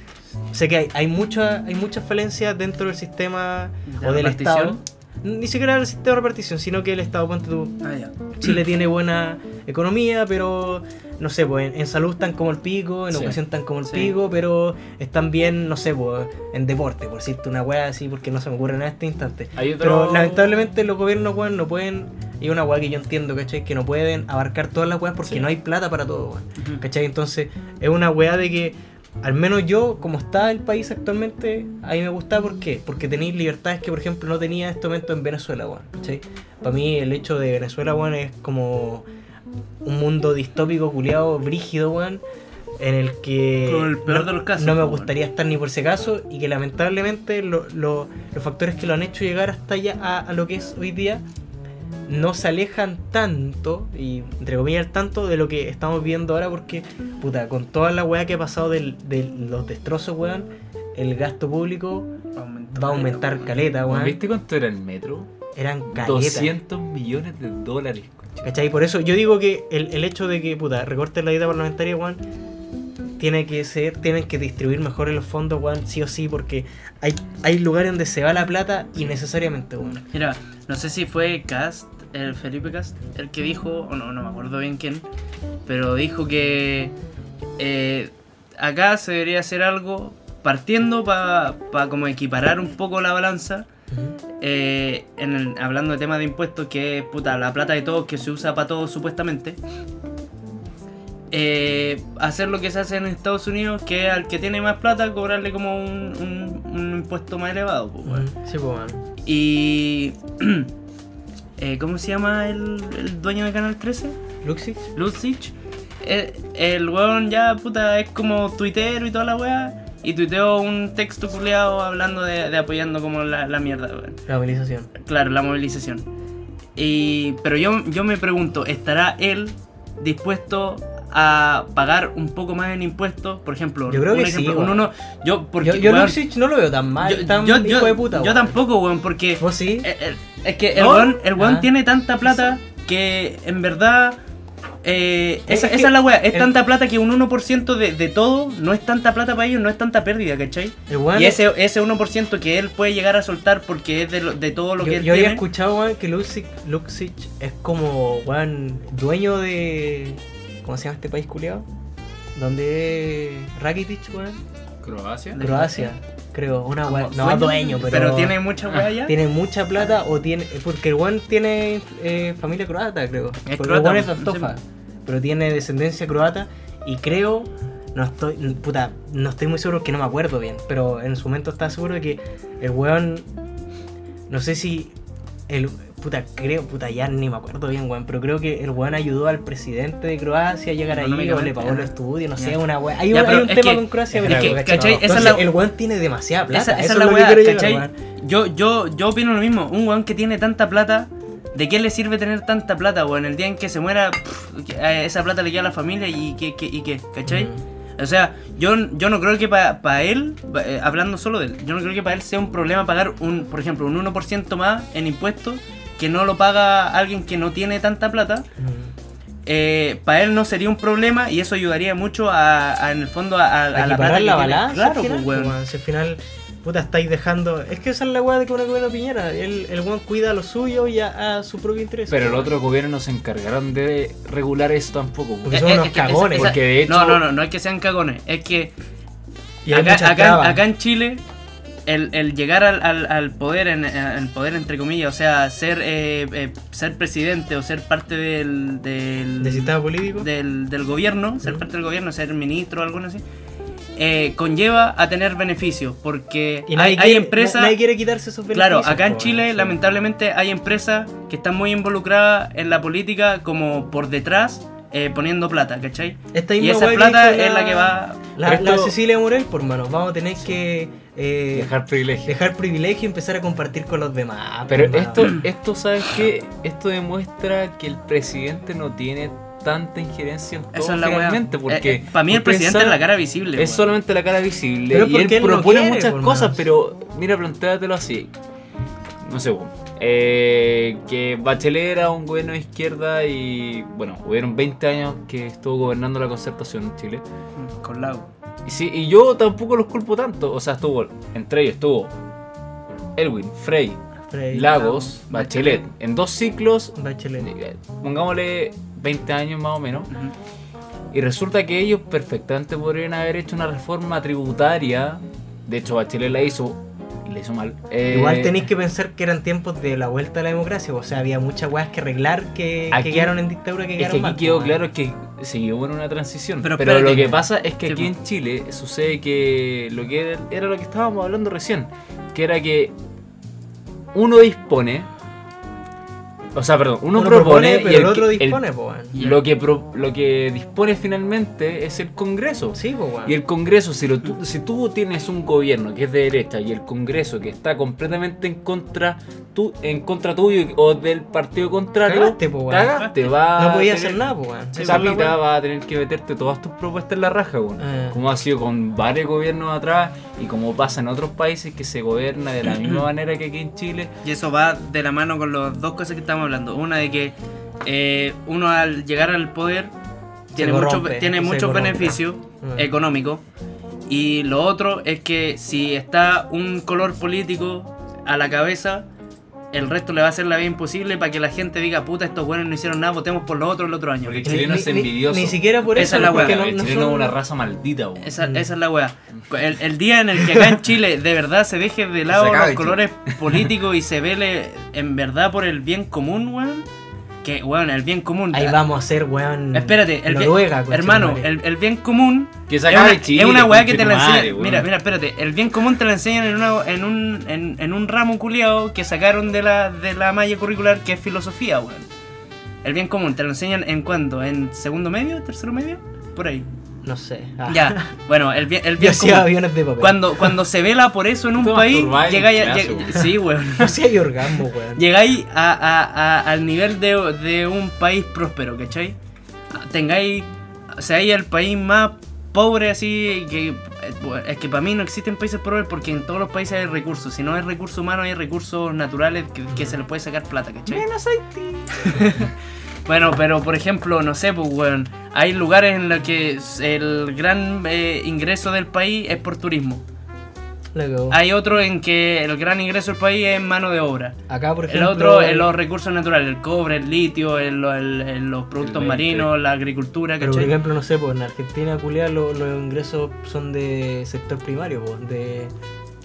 sé que hay, hay, mucha, hay muchas falencias dentro del sistema ¿De o del? Estado. Ni siquiera el sistema de repartición, sino que el Estado, ponte tú, Ah. Chile tiene buena economía, pero no sé, pues en, en salud están como el pico, en Sí. educación están como el Sí. pico, pero están bien, no sé, pues en deporte, por decirte una weá así, porque no se me ocurre nada en este instante. Otro... Pero lamentablemente los gobiernos, weón, no pueden, y es una weá que yo entiendo, ¿cachai? Que no pueden abarcar todas las weas porque Sí. no hay plata para todo, weón. ¿Cachai? Entonces, es una weá de que, al menos yo, como está el país actualmente, a mí me gusta, ¿por qué? Porque tenéis libertades que, por ejemplo, no tenía en este momento en Venezuela, weón. ¿Cachai? Para mí, el hecho de Venezuela, weón, es como un mundo distópico, culiado, brígido, weón, en el que Como el peor no, de los casos, no me weón. gustaría estar ni por ese caso y que lamentablemente lo- lo- los factores que lo han hecho llegar hasta allá a, a lo que es hoy día no se alejan tanto, y entre comillas tanto, de lo que estamos viendo ahora porque, puta, con toda la weá que ha pasado del- de los destrozos, weón, el gasto público va a aumentar caleta, weón. ¿Viste cuánto era el metro? Eran caleta. 200 millones de dólares. ¿Cachai? Por eso yo digo que el, el hecho de que, puta, recorten la dieta parlamentaria, weón, tiene que ser, tienen que distribuir mejor los fondos, weón, sí o sí, porque hay, hay lugares donde se va la plata innecesariamente, weón. Mira, no sé si fue Cast, el Felipe Cast, el que dijo, o no, no me acuerdo bien quién, pero dijo que eh, acá se debería hacer algo partiendo para como equiparar un poco la balanza. Eh, en el- hablando de tema de impuestos, que es puta, la plata de todos que se usa para todos supuestamente. Eh, hacer lo que se hace en Estados Unidos, que al que tiene más plata cobrarle como un, un- un impuesto más elevado. pues. Sí, pues. Y. eh, ¿Cómo se llama el, el dueño de Canal 13? Luxich. Lutzich. Eh, el weón ya, puta, es como tuitero y toda la weá. Y tuiteó un texto culeado hablando de, de apoyando como la, la mierda, weón. La movilización. Claro, la movilización. Y, pero yo, yo me pregunto, ¿estará él dispuesto a pagar un poco más en impuestos? Por ejemplo, Yo creo un que sí, ejemplo, un weón. uno, yo, porque, yo yo weón, Luxich no lo veo tan mal, yo- tan yo- hijo yo- de puta, yo weón. tampoco, weón, porque ¿Vos sí? eh, eh, Es que el ¿No? weón, el weón Ah. tiene tanta plata que en verdad. Eh, Es esa, es la wea, es el- tanta plata que un 1% de, de todo no es tanta plata para ellos, no es tanta pérdida, ¿cachai? Weón y es- ese, ese 1% que él puede llegar a soltar porque es de, lo- de todo lo yo, que él yo había escuchado, weón, que Luxich, Luxich es como, weón, dueño de... ¿Cómo se llama este país culiado? Donde es Rakitic, weón. Croacia. Croacia, creo. Una Como weón. No, dueño, dueño, pero... Pero tiene mucha wea allá. Tiene mucha plata o tiene... Porque el weón tiene eh, familia croata, creo. Es porque croata, el weón es sí. Antofa. Pero tiene descendencia croata y creo... No estoy, puta, no estoy muy seguro que no me acuerdo bien, pero en su momento estaba seguro de que el weón, no sé si el, puta, creo, puta, ya ni me acuerdo bien, weón, pero creo que el weón ayudó al presidente de Croacia a llegar ahí o le pagó los estudios, no Ya. sé, una weón. Hay, un- hay tema que- con Croacia, es pero, que, ¿cachai? ¿cachai? Es Entonces, la- el weón tiene demasiada plata, Esa, es la que weá, llegar, ¿cachai? Yo, yo, yo opino lo mismo. Un weón que tiene tanta plata, ¿de qué le sirve tener tanta plata, weón? El día en que se muera, pff, que, eh, esa plata le queda a la familia y qué, qué, y qué, ¿cachai? Mm. O sea, yo, yo no creo que para él, eh, hablando solo de él, yo no creo que para él sea un problema pagar, un por ejemplo, un 1% más en impuestos que no lo paga alguien que no tiene tanta plata. Mm. para él no sería un problema y eso ayudaría mucho a, a, en el fondo a, a- a la plata la balanza. Claro, al final, pues. Si al final, puta, estáis dejando. Es que esa es la weá de que una gobierno Piñera. El, el weón cuida lo suyo y a, a su propio interés. Pero el otro gobierno no se encargaron de regular eso tampoco. Porque po. son Eh, unos es que esa- cagones. esa- Porque de hecho- No, no, no, no es que sean cagones, es que Y acá, acá en Chile, el, el llegar al, al- al poder, en, el poder entre comillas, o sea, ser eh, eh, ser presidente o ser parte del, del, ¿Del sistema político? del, del gobierno, ser parte del gobierno, ser ministro o algo así, eh, conlleva a tener beneficios, porque Y hay, empresas... na- nadie quiere quitarse esos Claro, beneficios, acá en Chile lamentablemente hay empresas que están muy involucradas en la política como por detrás eh, poniendo plata, ¿cachai? Esta Y esa plata es la que va... La, la Cecilia Morel, por mano, vamos a tener que eh, Dejar privilegio. dejar privilegio y empezar a compartir con los demás. Pero por mano. esto, esto, ¿sabes qué? Esto demuestra que el presidente no tiene tanta injerencia en todo Esa es la finalmente, porque para mí el presidente es la cara visible. Es solamente la cara visible Pero y porque él no propone quiere, muchas por cosas, pero mira, plantéatelo así. No sé, weón. Eh, que Bachelet era un gobierno de izquierda y bueno, hubieron 20 años que estuvo gobernando la concertación en Chile. Con Lago. Y, sí, y yo tampoco los culpo tanto, o sea, estuvo, entre ellos estuvo Elwin, Frey, Frey, Lagos, Bachelet. Bachelet, en dos ciclos, Bachelet. eh, pongámosle 20 años más o menos. Y resulta que ellos perfectamente podrían haber hecho una reforma tributaria. De hecho, Bachelet la hizo la hizo mal. Eh, Igual tenéis que pensar que eran tiempos de la vuelta a la democracia, o sea, había muchas weas que arreglar que, que Aquí- quedaron en dictadura que Es quedaron que aquí mal, quedó claro que seguimos en una transición. Pero Pero, lo que pasa es que Sí, aquí en Chile sucede que lo que era, era lo que estábamos hablando recién, que era que uno dispone, o sea, perdón, uno, Uno propone, pero y el, otro dispone, po, weón. lo que pro- lo que dispone finalmente es el Congreso. Sí, po. Y el Congreso, si, lo tú, si tú tienes un gobierno que es de derecha y el Congreso que está completamente en contra tu, en contra tuyo o del partido contrario, Cagaste, po, cagaste, va No a podía tener- hacer nada, po, la mitad weá. va a tener que meterte todas tus propuestas en la raja. Eh. Como ha sido con varios gobiernos atrás y como pasa en otros países que se gobierna de la misma manera que aquí en Chile. Y eso va de la mano con las dos cosas que estamos hablando. Una de que eh, uno al llegar al poder tiene, muchos, tiene muchos beneficios Mm. económicos. Y lo otro es que si está un color político a la cabeza, el resto le va a hacer la vida imposible para que la gente diga, puta, estos buenos no hicieron nada, votemos por los otros el otro año. Porque el Ni- chileno ni- es ni- envidioso. Ni, siquiera por Esa eso, es la weá, no, el no chileno es una raza maldita, weón. Esa, Mm. esa es la weá. El, el día en el que acá en Chile de verdad se deje de lado los colores políticos y se vele en verdad por el bien común, weón. Que, weón, el bien común. Ahí vamos a ser, weón. Espérate, el bien- Noruega, concha hermano, el, el bien común Que es una, Chile, es una weá que te la enseñan. Mira, mira, espérate. El bien común te la enseñan en, una, en, un, en, en un ramo culiado que sacaron de la, de la malla curricular que es filosofía, weón. El bien común te lo enseñan en cuándo? ¿En segundo medio? ¿Tercero medio? Por ahí. No sé. Ah. Ya. Bueno, el bien, el Yo bien común. aviones de papel. Cuando, cuando se vela por eso en un país, llegáis a, lleg-. Sí, weón. No hacía yo orgasmo, weón. Llegáis a, a- a- al nivel de, de un país próspero, ¿cachai? Tengáis, seáis el país más pobre así, que es que para mí no existen países pobres porque en todos los países hay recursos. Si no hay recursos humanos, hay recursos naturales que, que se les puede sacar plata, ¿cachai? Menos Haití. Bueno, pero por ejemplo, no sé, pues, weón, hay lugares en los que el gran eh, ingreso del país es por turismo. Hay otro en que el gran ingreso del país es mano de obra. Acá, por El ejemplo. otro en los recursos naturales, el cobre, el litio, el- el- el- los productos El marinos, la agricultura, Pero por ejemplo, no sé, pues en Argentina, culiá, lo- los ingresos son de sector primario, pues, de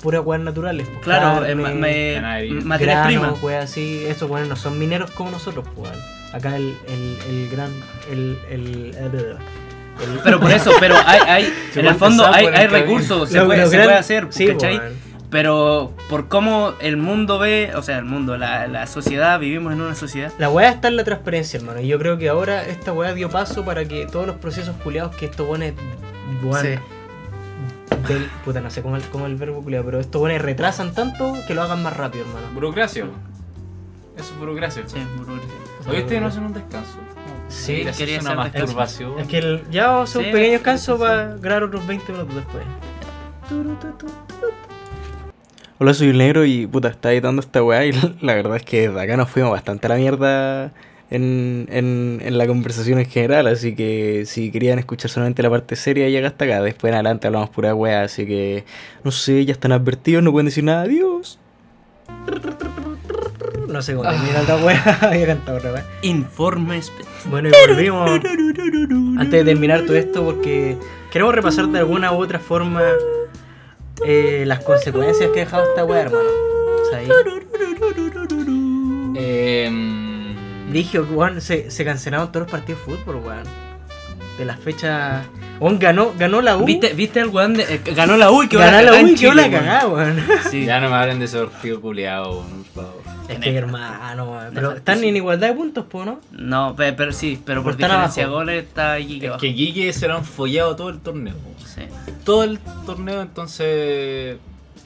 puras weas naturales. Pues, Claro, carne, eh, ma- me- materias primas. así. Esos weones no son mineros como nosotros, pues. Acá el, el, el gran. El, el, el- el- Pero por eso, pero hay, hay en el fondo hay, hay recursos, se, lo- puede, lo se gran- puede hacer, sí, ¿cachai? weón. Pero por cómo el mundo ve, o sea, el mundo, la, la sociedad, vivimos en una sociedad. La weá está en la transparencia, hermano. Y yo creo que ahora esta weá dio paso para que todos los procesos culiados que estos weón, Sí. del- puta, no sé cómo el, cómo el verbo culiado, pero estos weones retrasan tanto que lo hagan más rápido, hermano. Burocracia. Eso es burocracia. Sí, burocracia. Hoy ustedes no hacen un descanso. Sí, Mira, quería una hacer descanso. masturbación. Es que el- ya vamos a hacer Sí, un pequeño sí, descanso sí. para grabar otros 20 minutos después. Hola, soy el negro y puta, está editando esta weá y la verdad es que de acá nos fuimos bastante a la mierda en, en, en la conversación en general, así que si querían escuchar solamente la parte seria llega hasta acá, después en adelante hablamos pura weá, así que no sé, ya están advertidos, no pueden decir nada, adiós. No sé cómo termina la weá, había cantado otra weá. Informe Bueno, y volvimos antes de terminar todo esto porque queremos repasar de alguna u otra forma eh, las consecuencias que ha dejado esta weá, hermano. O sea, ahí Eh, dije, weón, se, se cancelaron todos los partidos de fútbol, weón. De las fechas. Weón, ganó, ganó la U. ¿Viste, ¿Viste el weón de, eh, ganó la U y que Ganó la U y que la cagada, weón. Sí. Ya no me hablen de ese partido culiado. Es que hermano, weón. Pero están en igualdad de puntos, po, ¿no? No, pe- pero, sí, pero por Pero diferencia de goles está que Es abajo. que Guille se lo han follado todo el torneo. Sí. Todo el torneo, entonces.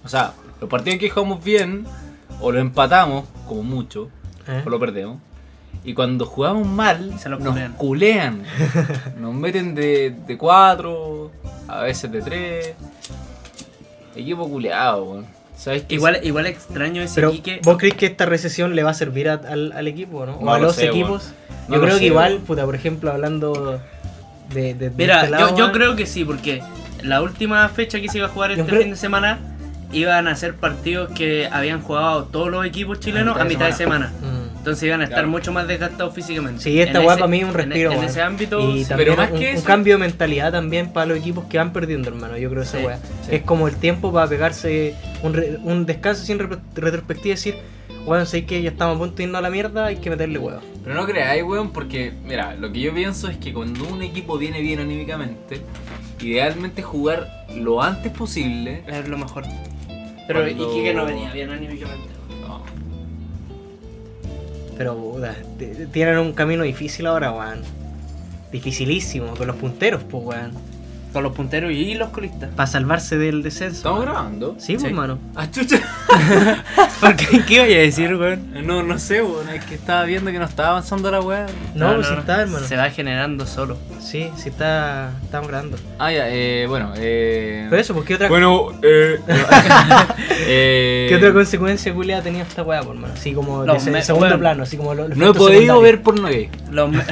O sea, los partidos que jugamos bien, o lo empatamos, como mucho, ¿Eh? o lo perdemos. Y cuando jugamos mal, Se nos culean. culean. nos meten de, de cuatro, a veces de tres. Equipo culeado, weón. ¿Sabes qué? Igual, igual extraño ese Pero, Quique. ¿vos crees que esta recesión le va a servir a- al, al equipo, no? O No a lo los sé, equipos. No Yo lo creo sé, que igual, puta, por ejemplo, hablando de. de, de Mira, este lado, yo, creo que sí, porque la última fecha que se iba a jugar Yo este creo- fin de semana iban a ser partidos que habían jugado todos los equipos chilenos a mitad de semana. Mm. Entonces iban a estar Claro. mucho más desgastados físicamente. Sí, esta weá ese- para mí es un en- respiro. En, weón. ese ámbito, Y sí. también Pero más un, que cambio de mentalidad también para los equipos que van perdiendo, hermano. Yo creo esa Sí, weá. sí. Es como el tiempo para pegarse un, re- un descanso sin repro- retrospectiva y decir, weón, sé que ya estamos a punto de irnos a la mierda, hay que meterle huevo. Pero no creáis, weón, porque, mira, lo que yo pienso es que cuando un equipo viene bien anímicamente, idealmente jugar lo antes posible. es lo mejor. Pero Cuando- Iquique no venía bien anímicamente. Pero puta, tienen un camino difícil ahora, weón. Dificilísimo, con los punteros, pues, weón. Con los punteros y los colistas. Para salvarse del descenso. ¿Estamos grabando? Sí, pues, Sí. hermano. Ah, chucha. ¿Por qué? ¿Qué iba a decir, weón? No, no sé, weón, es que estaba viendo que no estaba avanzando la weá. No, pues sí está, hermano. Se va generando solo. Sí, sí está. Estamos grabando. Ah, ya, eh, bueno, eh. Pero eso, pues, ¿qué otra, Bueno, eh. eh, ¿qué otra consecuencia culia ha tenido esta weá, hermano? Así como de me- segundo plano, así como lo- No he podido ver porno gay. Los me-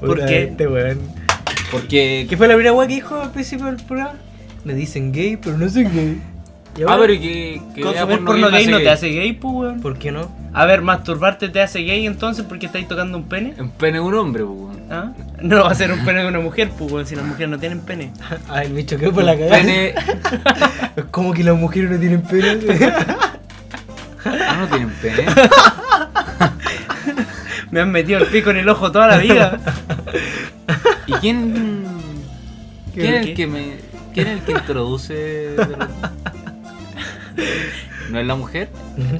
¿Por qué? Este weón. Porque. ¿Qué fue la primera weá que dijo al principio del programa? Me dicen gay, pero no soy gay. ¿Y Ah, pero que. que Consumir porno gay no te hace gay, pues, weón. ¿Por qué no? A ver, masturbarte te hace gay entonces porque estáis tocando un pene. Un pene de un hombre, pues, weón. ¿Ah? No va a ser un pene de una mujer, pues, weón, si las mujeres no tienen pene. Ay, me choqué por la cagada. Pene. ¿Cómo que las mujeres no tienen pene? Ah, no tienen pene. Me han metido el pico en el ojo toda la vida. ¿Y quién. ¿Quién es el que me. ¿Quién es el que introduce? ¿No es la mujer?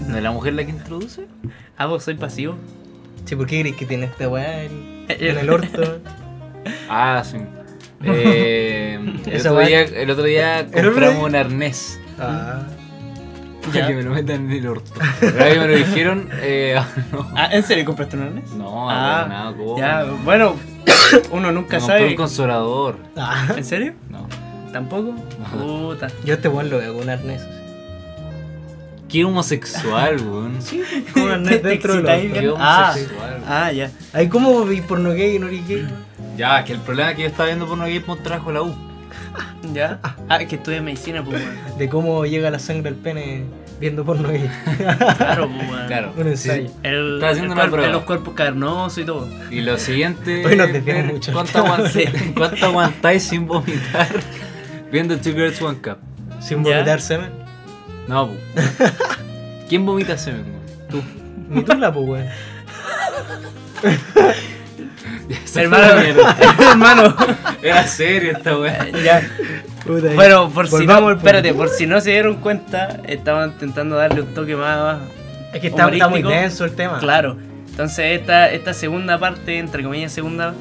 ¿No es la mujer la que introduce? Ah, vos soy pasivo. sí, ¿por qué crees que tiene esta weá en, en el orto? Ah, sí. Eh, el, otro día, el otro día ¿El otro compramos un arnés. Ah. Para Ya. que me lo metan en el orto. Ahora que me lo dijeron, eh, no. Ah, ¿en serio compraste un arnés? No, Ah, nada, ¿cómo? Ya, bueno, uno nunca Me sabe. un consolador. Ah. ¿En serio? No. ¿Tampoco? Ajá. Puta. Yo este weón lo veo con un arnés. Qué homosexual, weón. Con un arnés ¿Te dentro bien? Qué Ah. homosexual. Ah, ya. Ay, ¿cómo vi porno gay y no gay? Ya, que el problema es que yo estaba viendo porno gay por trabajo la U. ¿Ya? Ah, es que estudia medicina, pues, weón. De cómo llega la sangre al pene viendo porno gay. Claro, pues, weón. Claro. Un ensayo. El, Estaba haciendo el una cuerpo- prueba. los cuerpos carnosos y todo. Y lo siguiente. Hoy nos es desviamos ver mucho. ¿Cuánto, aguantáis, cuánto aguantáis sin vomitar viendo Two Girls One Cup? Sin ¿Ya? vomitar semen. No, pu. ¿Quién vomita semen, weón? Tú. Ni tú la, pues, weón. Hermano, hermano. Era serio esta weá. Ya. Puta, Bueno, por si no, espérate, por si no se dieron cuenta, estaban intentando darle un toque más Es que está, está muy denso el tema. claro. Entonces esta, esta segunda parte, entre comillas segunda,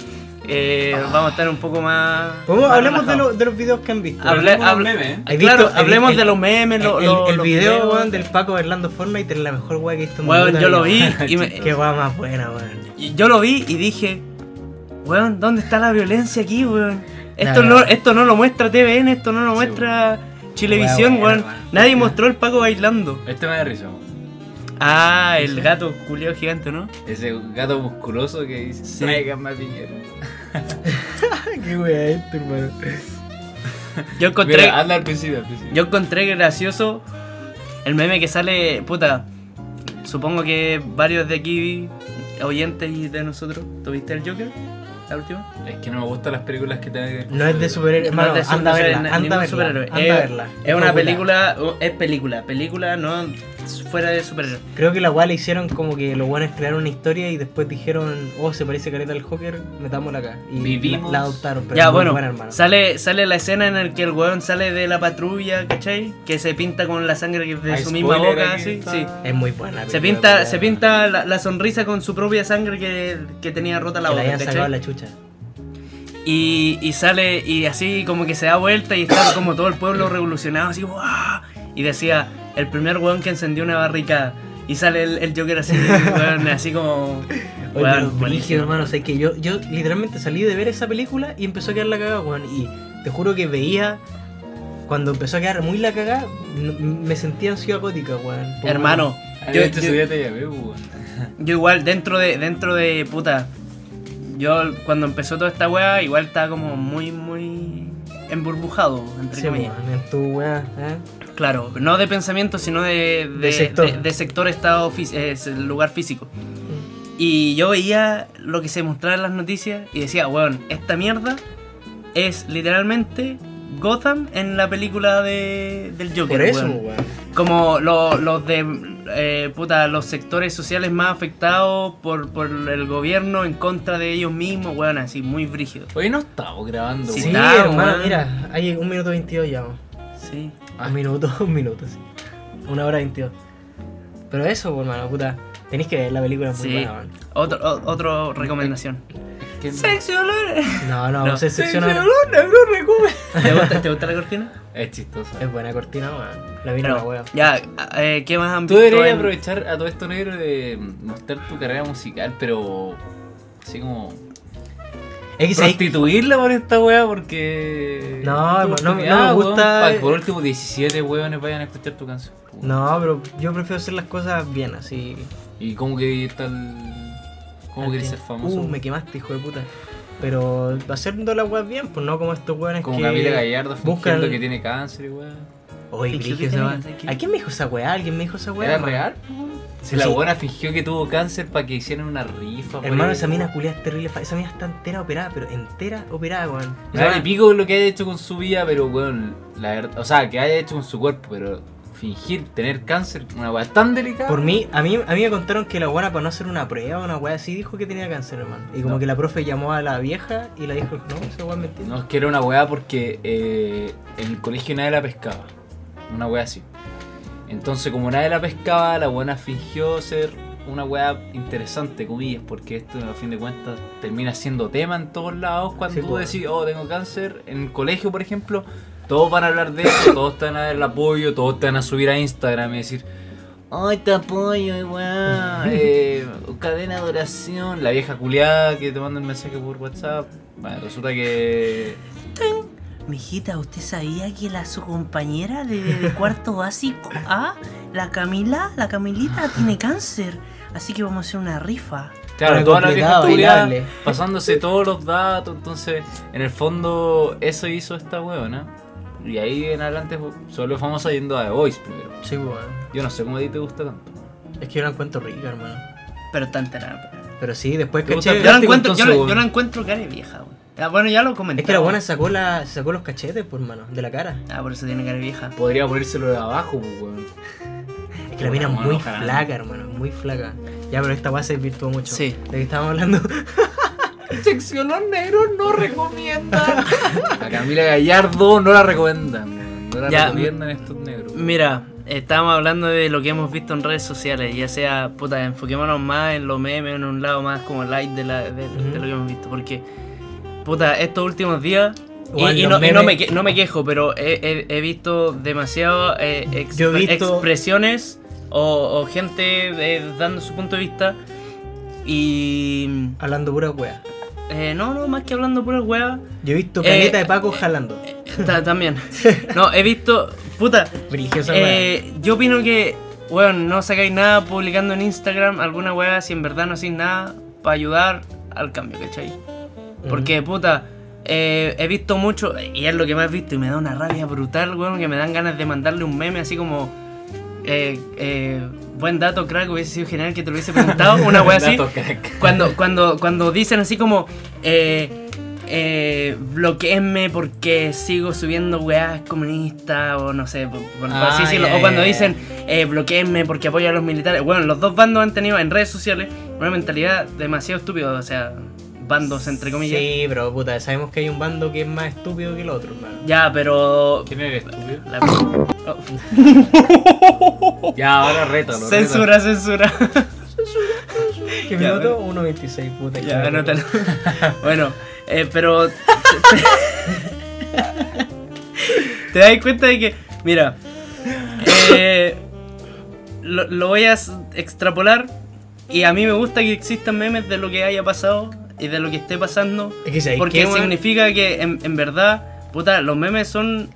eh, vamos a estar un poco más. ¿Cómo? más Hablemos de, lo- de los videos que han visto. Hable- Hablemos hable- del meme, ¿eh? ¿Has Claro, visto? hablemos El- de los memes, El, lo- el- lo- el los video, videos. weón, del Paco bailando Fortnite es la mejor weá que he visto en mi yo lo vi vida. y me- Qué weá más buena, weón. yo lo vi y dije, weón, ¿dónde está la violencia aquí, weón? Esto no, esto no lo muestra TVN, esto no lo Sí, muestra Chilevisión, weón. weón. Nadie mostró el Paco bailando. Este me da risa. Ah, el gato culiao gigante, ¿no? Ese gato musculoso que dice: Sí. Tráiganme a Piñera. Qué weá esto, hermano. Yo encontré, Mira, anda al principio, al principio. yo encontré gracioso el meme que sale, puta. Supongo que varios de aquí, oyentes y de nosotros, ¿tuviste el Joker? La última. Es que no me gustan las películas que que No es de superhéroe, No es de anda verla, anda verla. superhéroe. Anda a Es- verla. Es una Popular. película, es película, película no fuera de superhéroe. Creo que la weá le hicieron como que los buenos crearon una historia y después dijeron, oh, se parece careta al Joker, metámosla acá. Y Vivimos. la, la adoptaron, pero ya, bueno, buena, hermano. sale, sale la escena en la que el weón sale de la patrulla, ¿cachai? Que se pinta con la sangre de Hay su misma boca, así, sí. Es muy buena. Se pinta, se pinta la, la sonrisa con su propia sangre que, que tenía rota la Que le boca, hayan ¿cachai? sacado la chucha. Y, y sale y así como que se da vuelta y está como todo el pueblo revolucionado así ¡guau! y decía el primer weón que encendió una barricada y sale el, el Joker así weón, así como Oye, weón, buenísimo. brígido, hermano, o sea, que yo, yo literalmente salí de ver esa película y empezó a quedar la cagada, weón. Y te juro que veía, cuando empezó a quedar muy la cagada, me sentía ansiedad gótica, weón. Por- hermano Yo, yo, este yo- día te llamé, weón. yo igual dentro de dentro de puta yo cuando empezó toda esta weá igual estaba como muy muy emburbujado entre Sí, comillas weón, en tu weá, ¿eh? Claro no de pensamiento sino de de, De sector. de- de sector estado fí- es el lugar físico Y yo veía lo que se mostraba en las noticias y decía, weón, esta mierda es literalmente Gotham en la película de, del Joker. Por eso, weón. weón. Como lo- los de, eh, puta, los sectores sociales más afectados por, por el gobierno en contra de ellos mismos, weón, así, muy brígido. Hoy no estamos grabando, Sí, Sí, weón. está, hermano, mira, hay un minuto 22 ya, weón. Sí. Ah. Un minuto, un minuto, sí. Una hora 22. Pero eso, pues, hermano, puta. Tenéis que ver la película, es muy Sí. buena, weón. Otro, o- otro recomendación. Que- Sexy olor. No, no, No. se secciona. ¿Te gusta, ¿Te gusta la cortina? Es chistoso. Es buena cortina, weón. La vino Bueno, la wea. ya, eh, ¿qué más han Tú visto deberías en- aprovechar a todo esto negro de mostrar tu carrera musical, pero así como Es que prostituirla por esta wea porque No, no, no me gusta- weón, por último 17 weones vayan a escuchar tu canción. No, pero yo prefiero hacer las cosas bien, así. Y cómo que tal cómo quieres ser famoso. Uh, me quemaste, hijo de puta. Pero haciendo la weá bien, pues no como estos weones Como que. Camila Gallardo buscan- que tiene cáncer y weón. ¿A quién me dijo esa weá? ¿Alguien me dijo esa weá? ¿Era hermano? real? Si Sí, la buena fingió que tuvo cáncer para que hicieran una rifa. Hermano, esa mina culia es terrible. Esa mina está entera operada, pero entera operada, weón. Esa vale weá- pico lo que haya hecho con su vida, pero weón, la verdad. O sea, que haya hecho con su cuerpo, pero fingir tener cáncer, una weá tan delicada. Por mí, a mí, a mí me contaron que la buena para no hacer una prueba, una weá así, dijo que tenía cáncer, hermano. Y como No. que la profe llamó a la vieja y la dijo, no, esa weá es mentira. No, es que era una weá porque eh, en el colegio nadie la pescaba. Una weá así. Entonces, como nadie la pescaba, la buena fingió ser una weá interesante, comillas, porque esto, a fin de cuentas, termina siendo tema en todos lados. Cuando Sí, tú pues. decís, oh, tengo cáncer, en el colegio, por ejemplo, todos van a hablar de eso, todos te van a dar el apoyo, todos te van a subir a Instagram y decir, Ay, te apoyo, weá, eh, cadena de oración, la vieja culiada que te manda el mensaje por WhatsApp. Bueno, resulta que Mijita, ¿usted sabía que la su compañera de, de cuarto básico A, la Camila, la Camilita, tiene cáncer? Así que vamos a hacer una rifa. Claro, toda la vieja pasándose todos los datos, entonces en el fondo eso hizo esta weona. Y ahí en adelante solo famosa yendo a The Voice primero. Sí, weón. Yo no sé cómo a ti te gusta tanto. Es que yo la encuentro rica, hermano. Pero está enterada. Pero sí, después ¿Te caché. gusta Yo la encuentro, yo, la- weón. yo la encuentro cara de vieja, weón. Ah, bueno, ya lo comenté. Es que la buena sacó, la, sacó los cachetes, pues, hermano, de la cara. Ah, por eso tiene cara vieja. Podría ponérselo de abajo, pues, weón. Es que la mina es muy ojalá. flaca, hermano, muy flaca. Ya, pero esta weá se desvirtuó mucho. Sí. De que estábamos hablando. Sección los negros no recomiendan. A Camila Gallardo no la recomiendan. No la Ya. recomiendan estos negros. Mira, estábamos hablando de lo que hemos visto en redes sociales, ya sea, puta, enfoquémonos más en los memes, en un lado más como light de, la, de, lo que hemos visto, porque, puta, estos últimos días, y, y no, y no me, no me quejo, pero he, he- he visto demasiado eh, visto- expresiones o, o gente eh, dando su punto de vista y... hablando pura weá. eh, no, no, más que hablando por el weá, Yo he visto caleta de Paco jalando. ta- también. No, he visto, puta, yo opino que, weón, no sacáis nada publicando en Instagram alguna weá si en verdad no hacéis nada para ayudar al cambio, ¿cachai? Porque, puta, eh, he visto mucho, y es lo que más he visto, y me da una rabia brutal, weón, que me dan ganas de mandarle un meme así como, eh, eh, buen dato, crack, hubiese sido genial que te lo hubiese preguntado, una weá así. Cuando, cuando, cuando dicen así como, eh, eh, bloqueenme porque sigo subiendo weas comunistas o no sé, por, Ah, así decirlo. o cuando ya. dicen, eh, bloqueenme porque apoyo a los militares. Bueno, los dos bandos han tenido en redes sociales una mentalidad demasiado estúpida, o sea, bandos entre comillas. Sí, pero puta, sabemos que hay un bando que es más estúpido que el otro, hermano. Ya, pero... ¿Quién eres estúpido? la- oh, Ya, ahora rétalo. censura, censura. ¿Qué minuto? 1.26, puta. Ya, anótalo. bueno, eh, pero. Te das cuenta de que. Mira. eh, lo, lo voy a extrapolar. Y a mí me gusta que existan memes de lo que haya pasado y de lo que esté pasando. Es que ¿sabes Porque weón? significa que en, en verdad, puta, los memes son.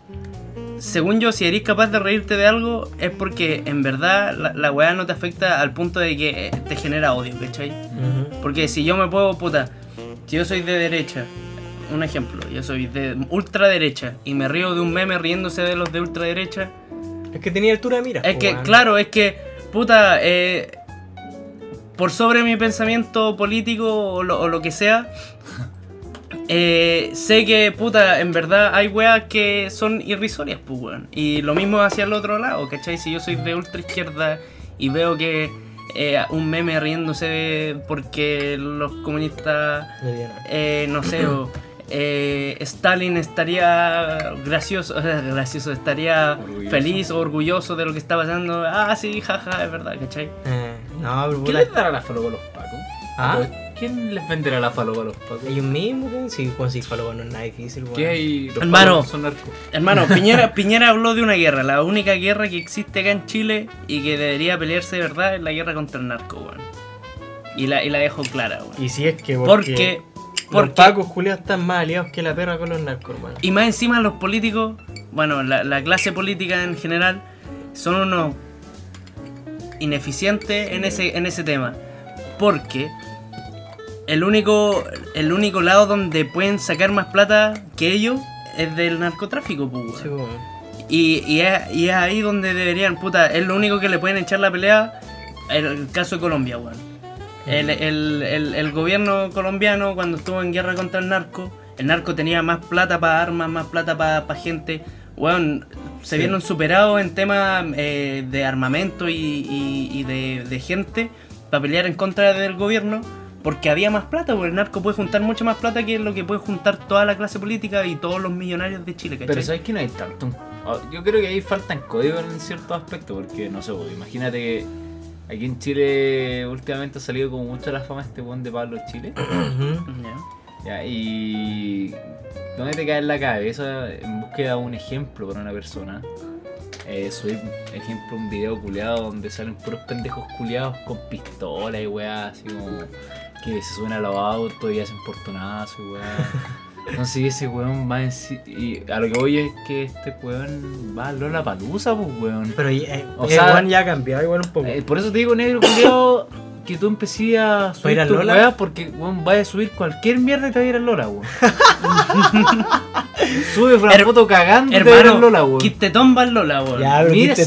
Según yo, si eres capaz de reírte de algo, es porque en verdad la, la weá no te afecta al punto de que te genera odio, ¿cachai? Ujú. Porque si yo me puedo, puta, si yo soy de derecha, un ejemplo, yo soy de ultraderecha y me río de un meme riéndose de los de ultraderecha, Es que tenía altura de mira. es que, weón. claro, es que, puta, eh, por sobre mi pensamiento político o lo, o lo que sea, eh, sé que, puta, en verdad hay weas que son irrisorias, pues, weón. Y lo mismo hacia el otro lado, ¿cachai? Si yo soy de ultra izquierda y veo que eh, un meme riéndose porque los comunistas eh, no sé, o, eh, Stalin estaría gracioso, o sea, gracioso, estaría Orgulloso. feliz o orgulloso de lo que está pasando. Ah, sí, jaja, es verdad, ¿cachai? Eh, no, pero ¿Quién les dará la falopa a los pacos? ¿Ah? ¿Quién les venderá la falopa a los pacos? Ellos mismos, weón. Si falo, no es nada difícil, weón. ¿Qué hay? Los Hermano. pacos son narcos. Hermano, Piñera, Piñera habló de una guerra, la única guerra que existe acá en Chile y que debería pelearse de verdad es la guerra contra el narco, weón. Y la, y la dejo clara, weón. Y si es que Porque, los porque, pacos culiados están más aliados que la perra con los narcos, hermano. y más encima los políticos, bueno, la, la clase política en general, son unos ineficientes en ese, en ese tema. Porque el único, el único lado donde pueden sacar más plata que ellos es del narcotráfico, pues. Sí. Y, y, es, y es ahí donde deberían, puta, es lo único que le pueden echar la pelea, el, el caso de Colombia, weón. El, el, el, el gobierno colombiano cuando estuvo en guerra contra el narco, el narco tenía más plata para armas, más plata para gente. Weón, se Sí. vieron superados en temas eh, de armamento y, y- y de, de gente para pelear en contra del gobierno. Porque había más plata, porque el narco puede juntar mucho más plata que lo que puede juntar toda la clase política y todos los millonarios de Chile, ¿cachai? Pero sabes que no hay tanto. ah, Yo creo que ahí faltan códigos en ciertos aspectos, porque no sé, pues, imagínate que aquí en Chile últimamente ha salido como mucho la fama este buen de Pablo Chile. Ya, y ¿dónde te cae en la cabeza en búsqueda de un ejemplo para una persona? Eh, subir, ejemplo, un video culeado donde salen puros pendejos culeados con pistolas y weá, así como que se suben a los autos y hacen portonazos y weá. Entonces ese weón va en sí, y a lo que voy es que este weón va a Lola Palusa, pues weón. Pero eh, O el sea- weón ya ha cambiado igual un poco. Eh, por eso te digo, negro culiao, que tú empecé a subir tu Lola? weá porque weón, vas a subir cualquier mierda y te va a ir al Lola, weón. Sube una Her- foto cagando y te va a ir al Hermano, Lola, weón. Quistetón va al Lola, weón. ya, pero mira ese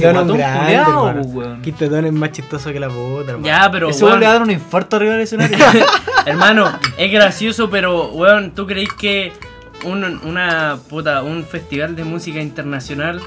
Quistetón es weón. Más chistoso que la puta, hermano. Ya, pero Ese weón le va a dar un infarto arriba del escenario. hermano, es gracioso, pero weón, ¿tú crees que un, una puta, un festival de música internacional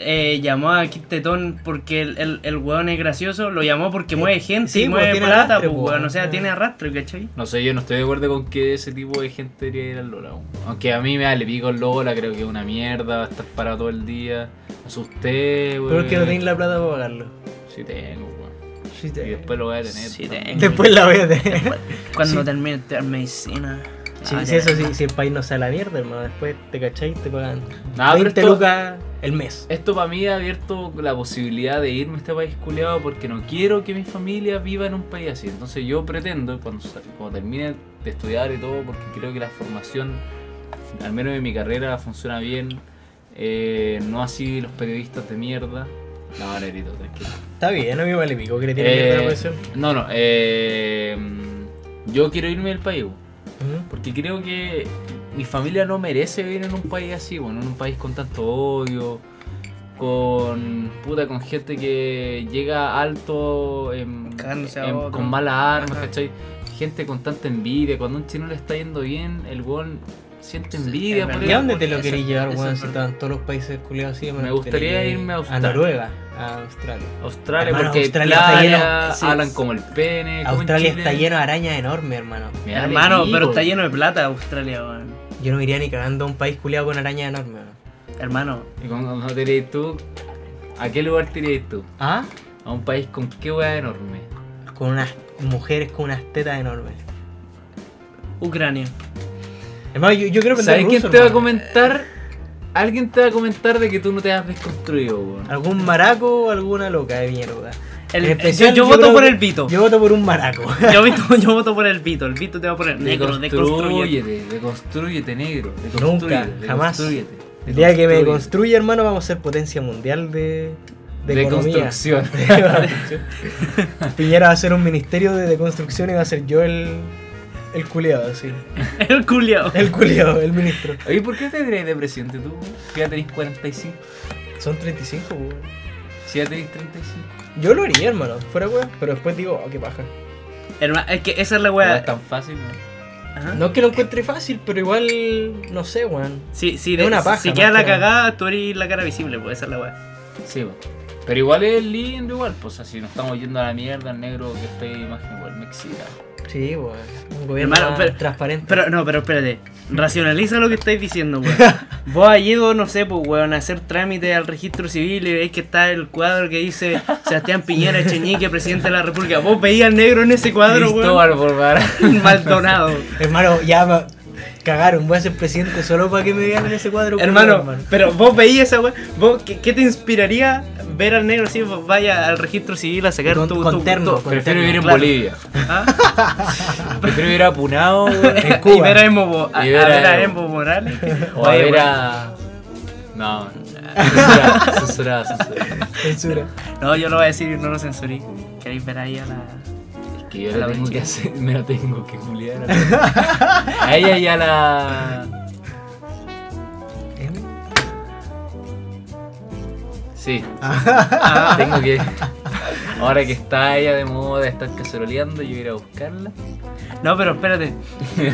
eh, llamó a Quistetón porque el, el, el weón es gracioso? Lo llamó porque mueve gente sí, y pues, mueve tiene plata, arrastre, pues pues, weón. O sea, sí. tiene arrastre, ¿cachai? No sé, yo no estoy de acuerdo con que ese tipo de gente debería ir al Lola. weón. Aunque a mí me da le pico el Lola, creo que es una mierda, va a estar parado todo el día. Me asusté, weón. Pero es que no tenéis la plata para pagarlo. Sí tengo, weón. Sí, Y te- después lo voy a tener. Sí, tengo. Después la voy a tener. Cuando termine de estudiar medicina. Sí, Ah, eso sí, si el país no sale a la mierda, hermano. Después te cachai, te pagan Nah, pero 20 esto- lucas el mes. Esto para mí ha abierto la posibilidad de irme a este país culeado porque no quiero que mi familia viva en un país así. Entonces yo pretendo, cuando, cuando termine de estudiar y todo, porque creo que la formación, al menos en mi carrera, funciona bien. eh, no así los periodistas de mierda. No, negrito, tranquilo. Está bien, a mí me vale pico que le tiene mierda a la Eh, profesión. no, no. eh, yo quiero irme del país. Porque creo que mi familia no merece vivir en un país así, bueno, en un país con tanto odio, con puta, con gente que llega alto en, en- otro. con malas armas. ¿cachai? Gente con tanta envidia, cuando a un chino le está yendo bien, el weón siente envidia es por. ¿Y a dónde te lo querías llevar, weón? es Si estaban todos los países culiados así. Me gustaría irme a Australia. A Noruega, a Australia. Australia, Hermano, porque Australia playa, lleno- sí, hablan sí. como el pene. Australia está lleno de arañas enormes, hermano. Hermano, pero está lleno de plata Australia, weón. Yo no iría ni cagando a un país culiado con arañas enormes, weón. Hermano, ¿Y cuando te irías tú? ¿A qué lugar te irías tú? ¿Ah? A un país con qué weá enorme. Con unas mujeres con unas tetas enormes. Ucrania. Hermano, yo, yo quiero aprender ¿Sabes quién ruso, te va a comentar? Alguien te va a comentar de que tú no te has desconstruido, weón. ¿Algún maraco o alguna loca de mierda? El- En especial, yo, yo voto creo por que- el Vito. Yo voto por un maraco. Yo, voto, yo voto por el Vito. El Vito te va a poner negro, deconstruye. Deconstrúyete, deconstrúyete, negro. Nunca, deconstrúyete, jamás. deconstrúyete, El día que me construya, hermano, vamos a ser potencia mundial de, de, De construcción. Piñera va a ser un ministerio de deconstrucción y va a ser yo el, el culiado, sí. El culiao. El culiado, el ministro. Oye, ¿por qué te dirás de presidente tú? weón? Que ya tenés 45. Son 35, weón. Si ya tenés 35. Yo lo haría, hermano, fuera weón, pero después digo, oh, qué paja. Herma- es que esa es la No weá. es tan fácil, ¿no? Ajá. No es que lo encuentre fácil, pero igual, no sé, weón. Si, si, Es de- una paja, si queda la cagada, tú eres la cara visible, pues esa es la weá. Sí, weón. Pero igual es lindo, igual. Pues así nos estamos yendo a la mierda, el negro que esta imagen igual me excita. Sí, weón. Un gobierno Hermano, pero- transparente. Pero no, pero espérate. Racionaliza lo que estáis diciendo, weón. Vos has ido, no sé, pues, weón, a hacer trámite al registro civil y veis que está el cuadro que dice Sebastián Piñera Echeñique, presidente de la República. Vos veías al negro en ese cuadro, weón. Cristóbal. Maldonado. Hermano, ya me cagaron, voy a ser presidente solo para que me vean en ese cuadro. Hermano, pero vos veías esa. ¿Vos, qué, qué te inspiraría ver al negro así? Vos Vaya al registro civil a sacar Con- tu, con tu- terno, tu- con Prefiero terno, vivir en claro. Bolivia. ¿Ah? Prefiero vivir a Punao. En Y Cuba. ver a Evo, Mo- a, Y ver a a ver a Evo. Evo Morales. O a ver a. No, censurada, censurada. Censura. No, yo lo voy a decir y no lo censuré. ¿Queréis ver ahí a la. Que yo la la tengo que hacer, me la tengo que culiar. a la- A ella ya la. ¿M? Sí, Ah, tengo que. Ahora que está ella de moda estar caceroleando, yo voy a ir a buscarla. No, pero espérate.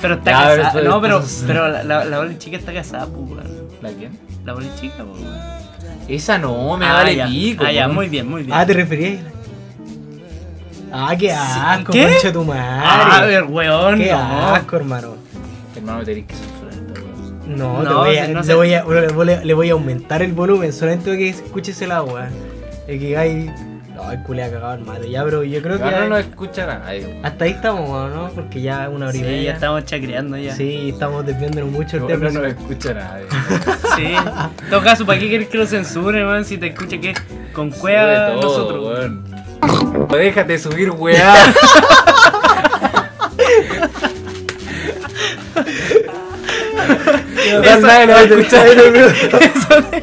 Pero está Ya, pero casada. esto- No, pero, pero la, la, la chica está casada, pues. ¿La quién? La chica, pues. Esa no, me Ah, vale ya. pico. Ah, ya, muy bien, muy bien. Ah, ¿te referías? Ah, qué asco, ¿Qué? concha tu Ah, madre. a ver, weón, qué no. asco, hermano. Hermano, tenéis que censurar esta weón. No, No, te voy a, no le, voy a, le, voy a, le voy a aumentar el volumen solamente para que escuches el agua. El que hay. No, el culé ha cagado el. Ya, pero yo creo que. Ahora no lo hay- escucha nadie. Hasta ahí estamos, ¿no? Porque ya una hora y Sí, ya media. estamos chacreando ya. Sí, estamos desviándonos mucho el No, tema. no lo escucha nadie. Sí. En todo caso, ¿para qué quieres que lo censure, man? Si te escucha que con cueva todo, nosotros. weón. Pues Déjate subir, weá. Total, nadie lo va a escuchar.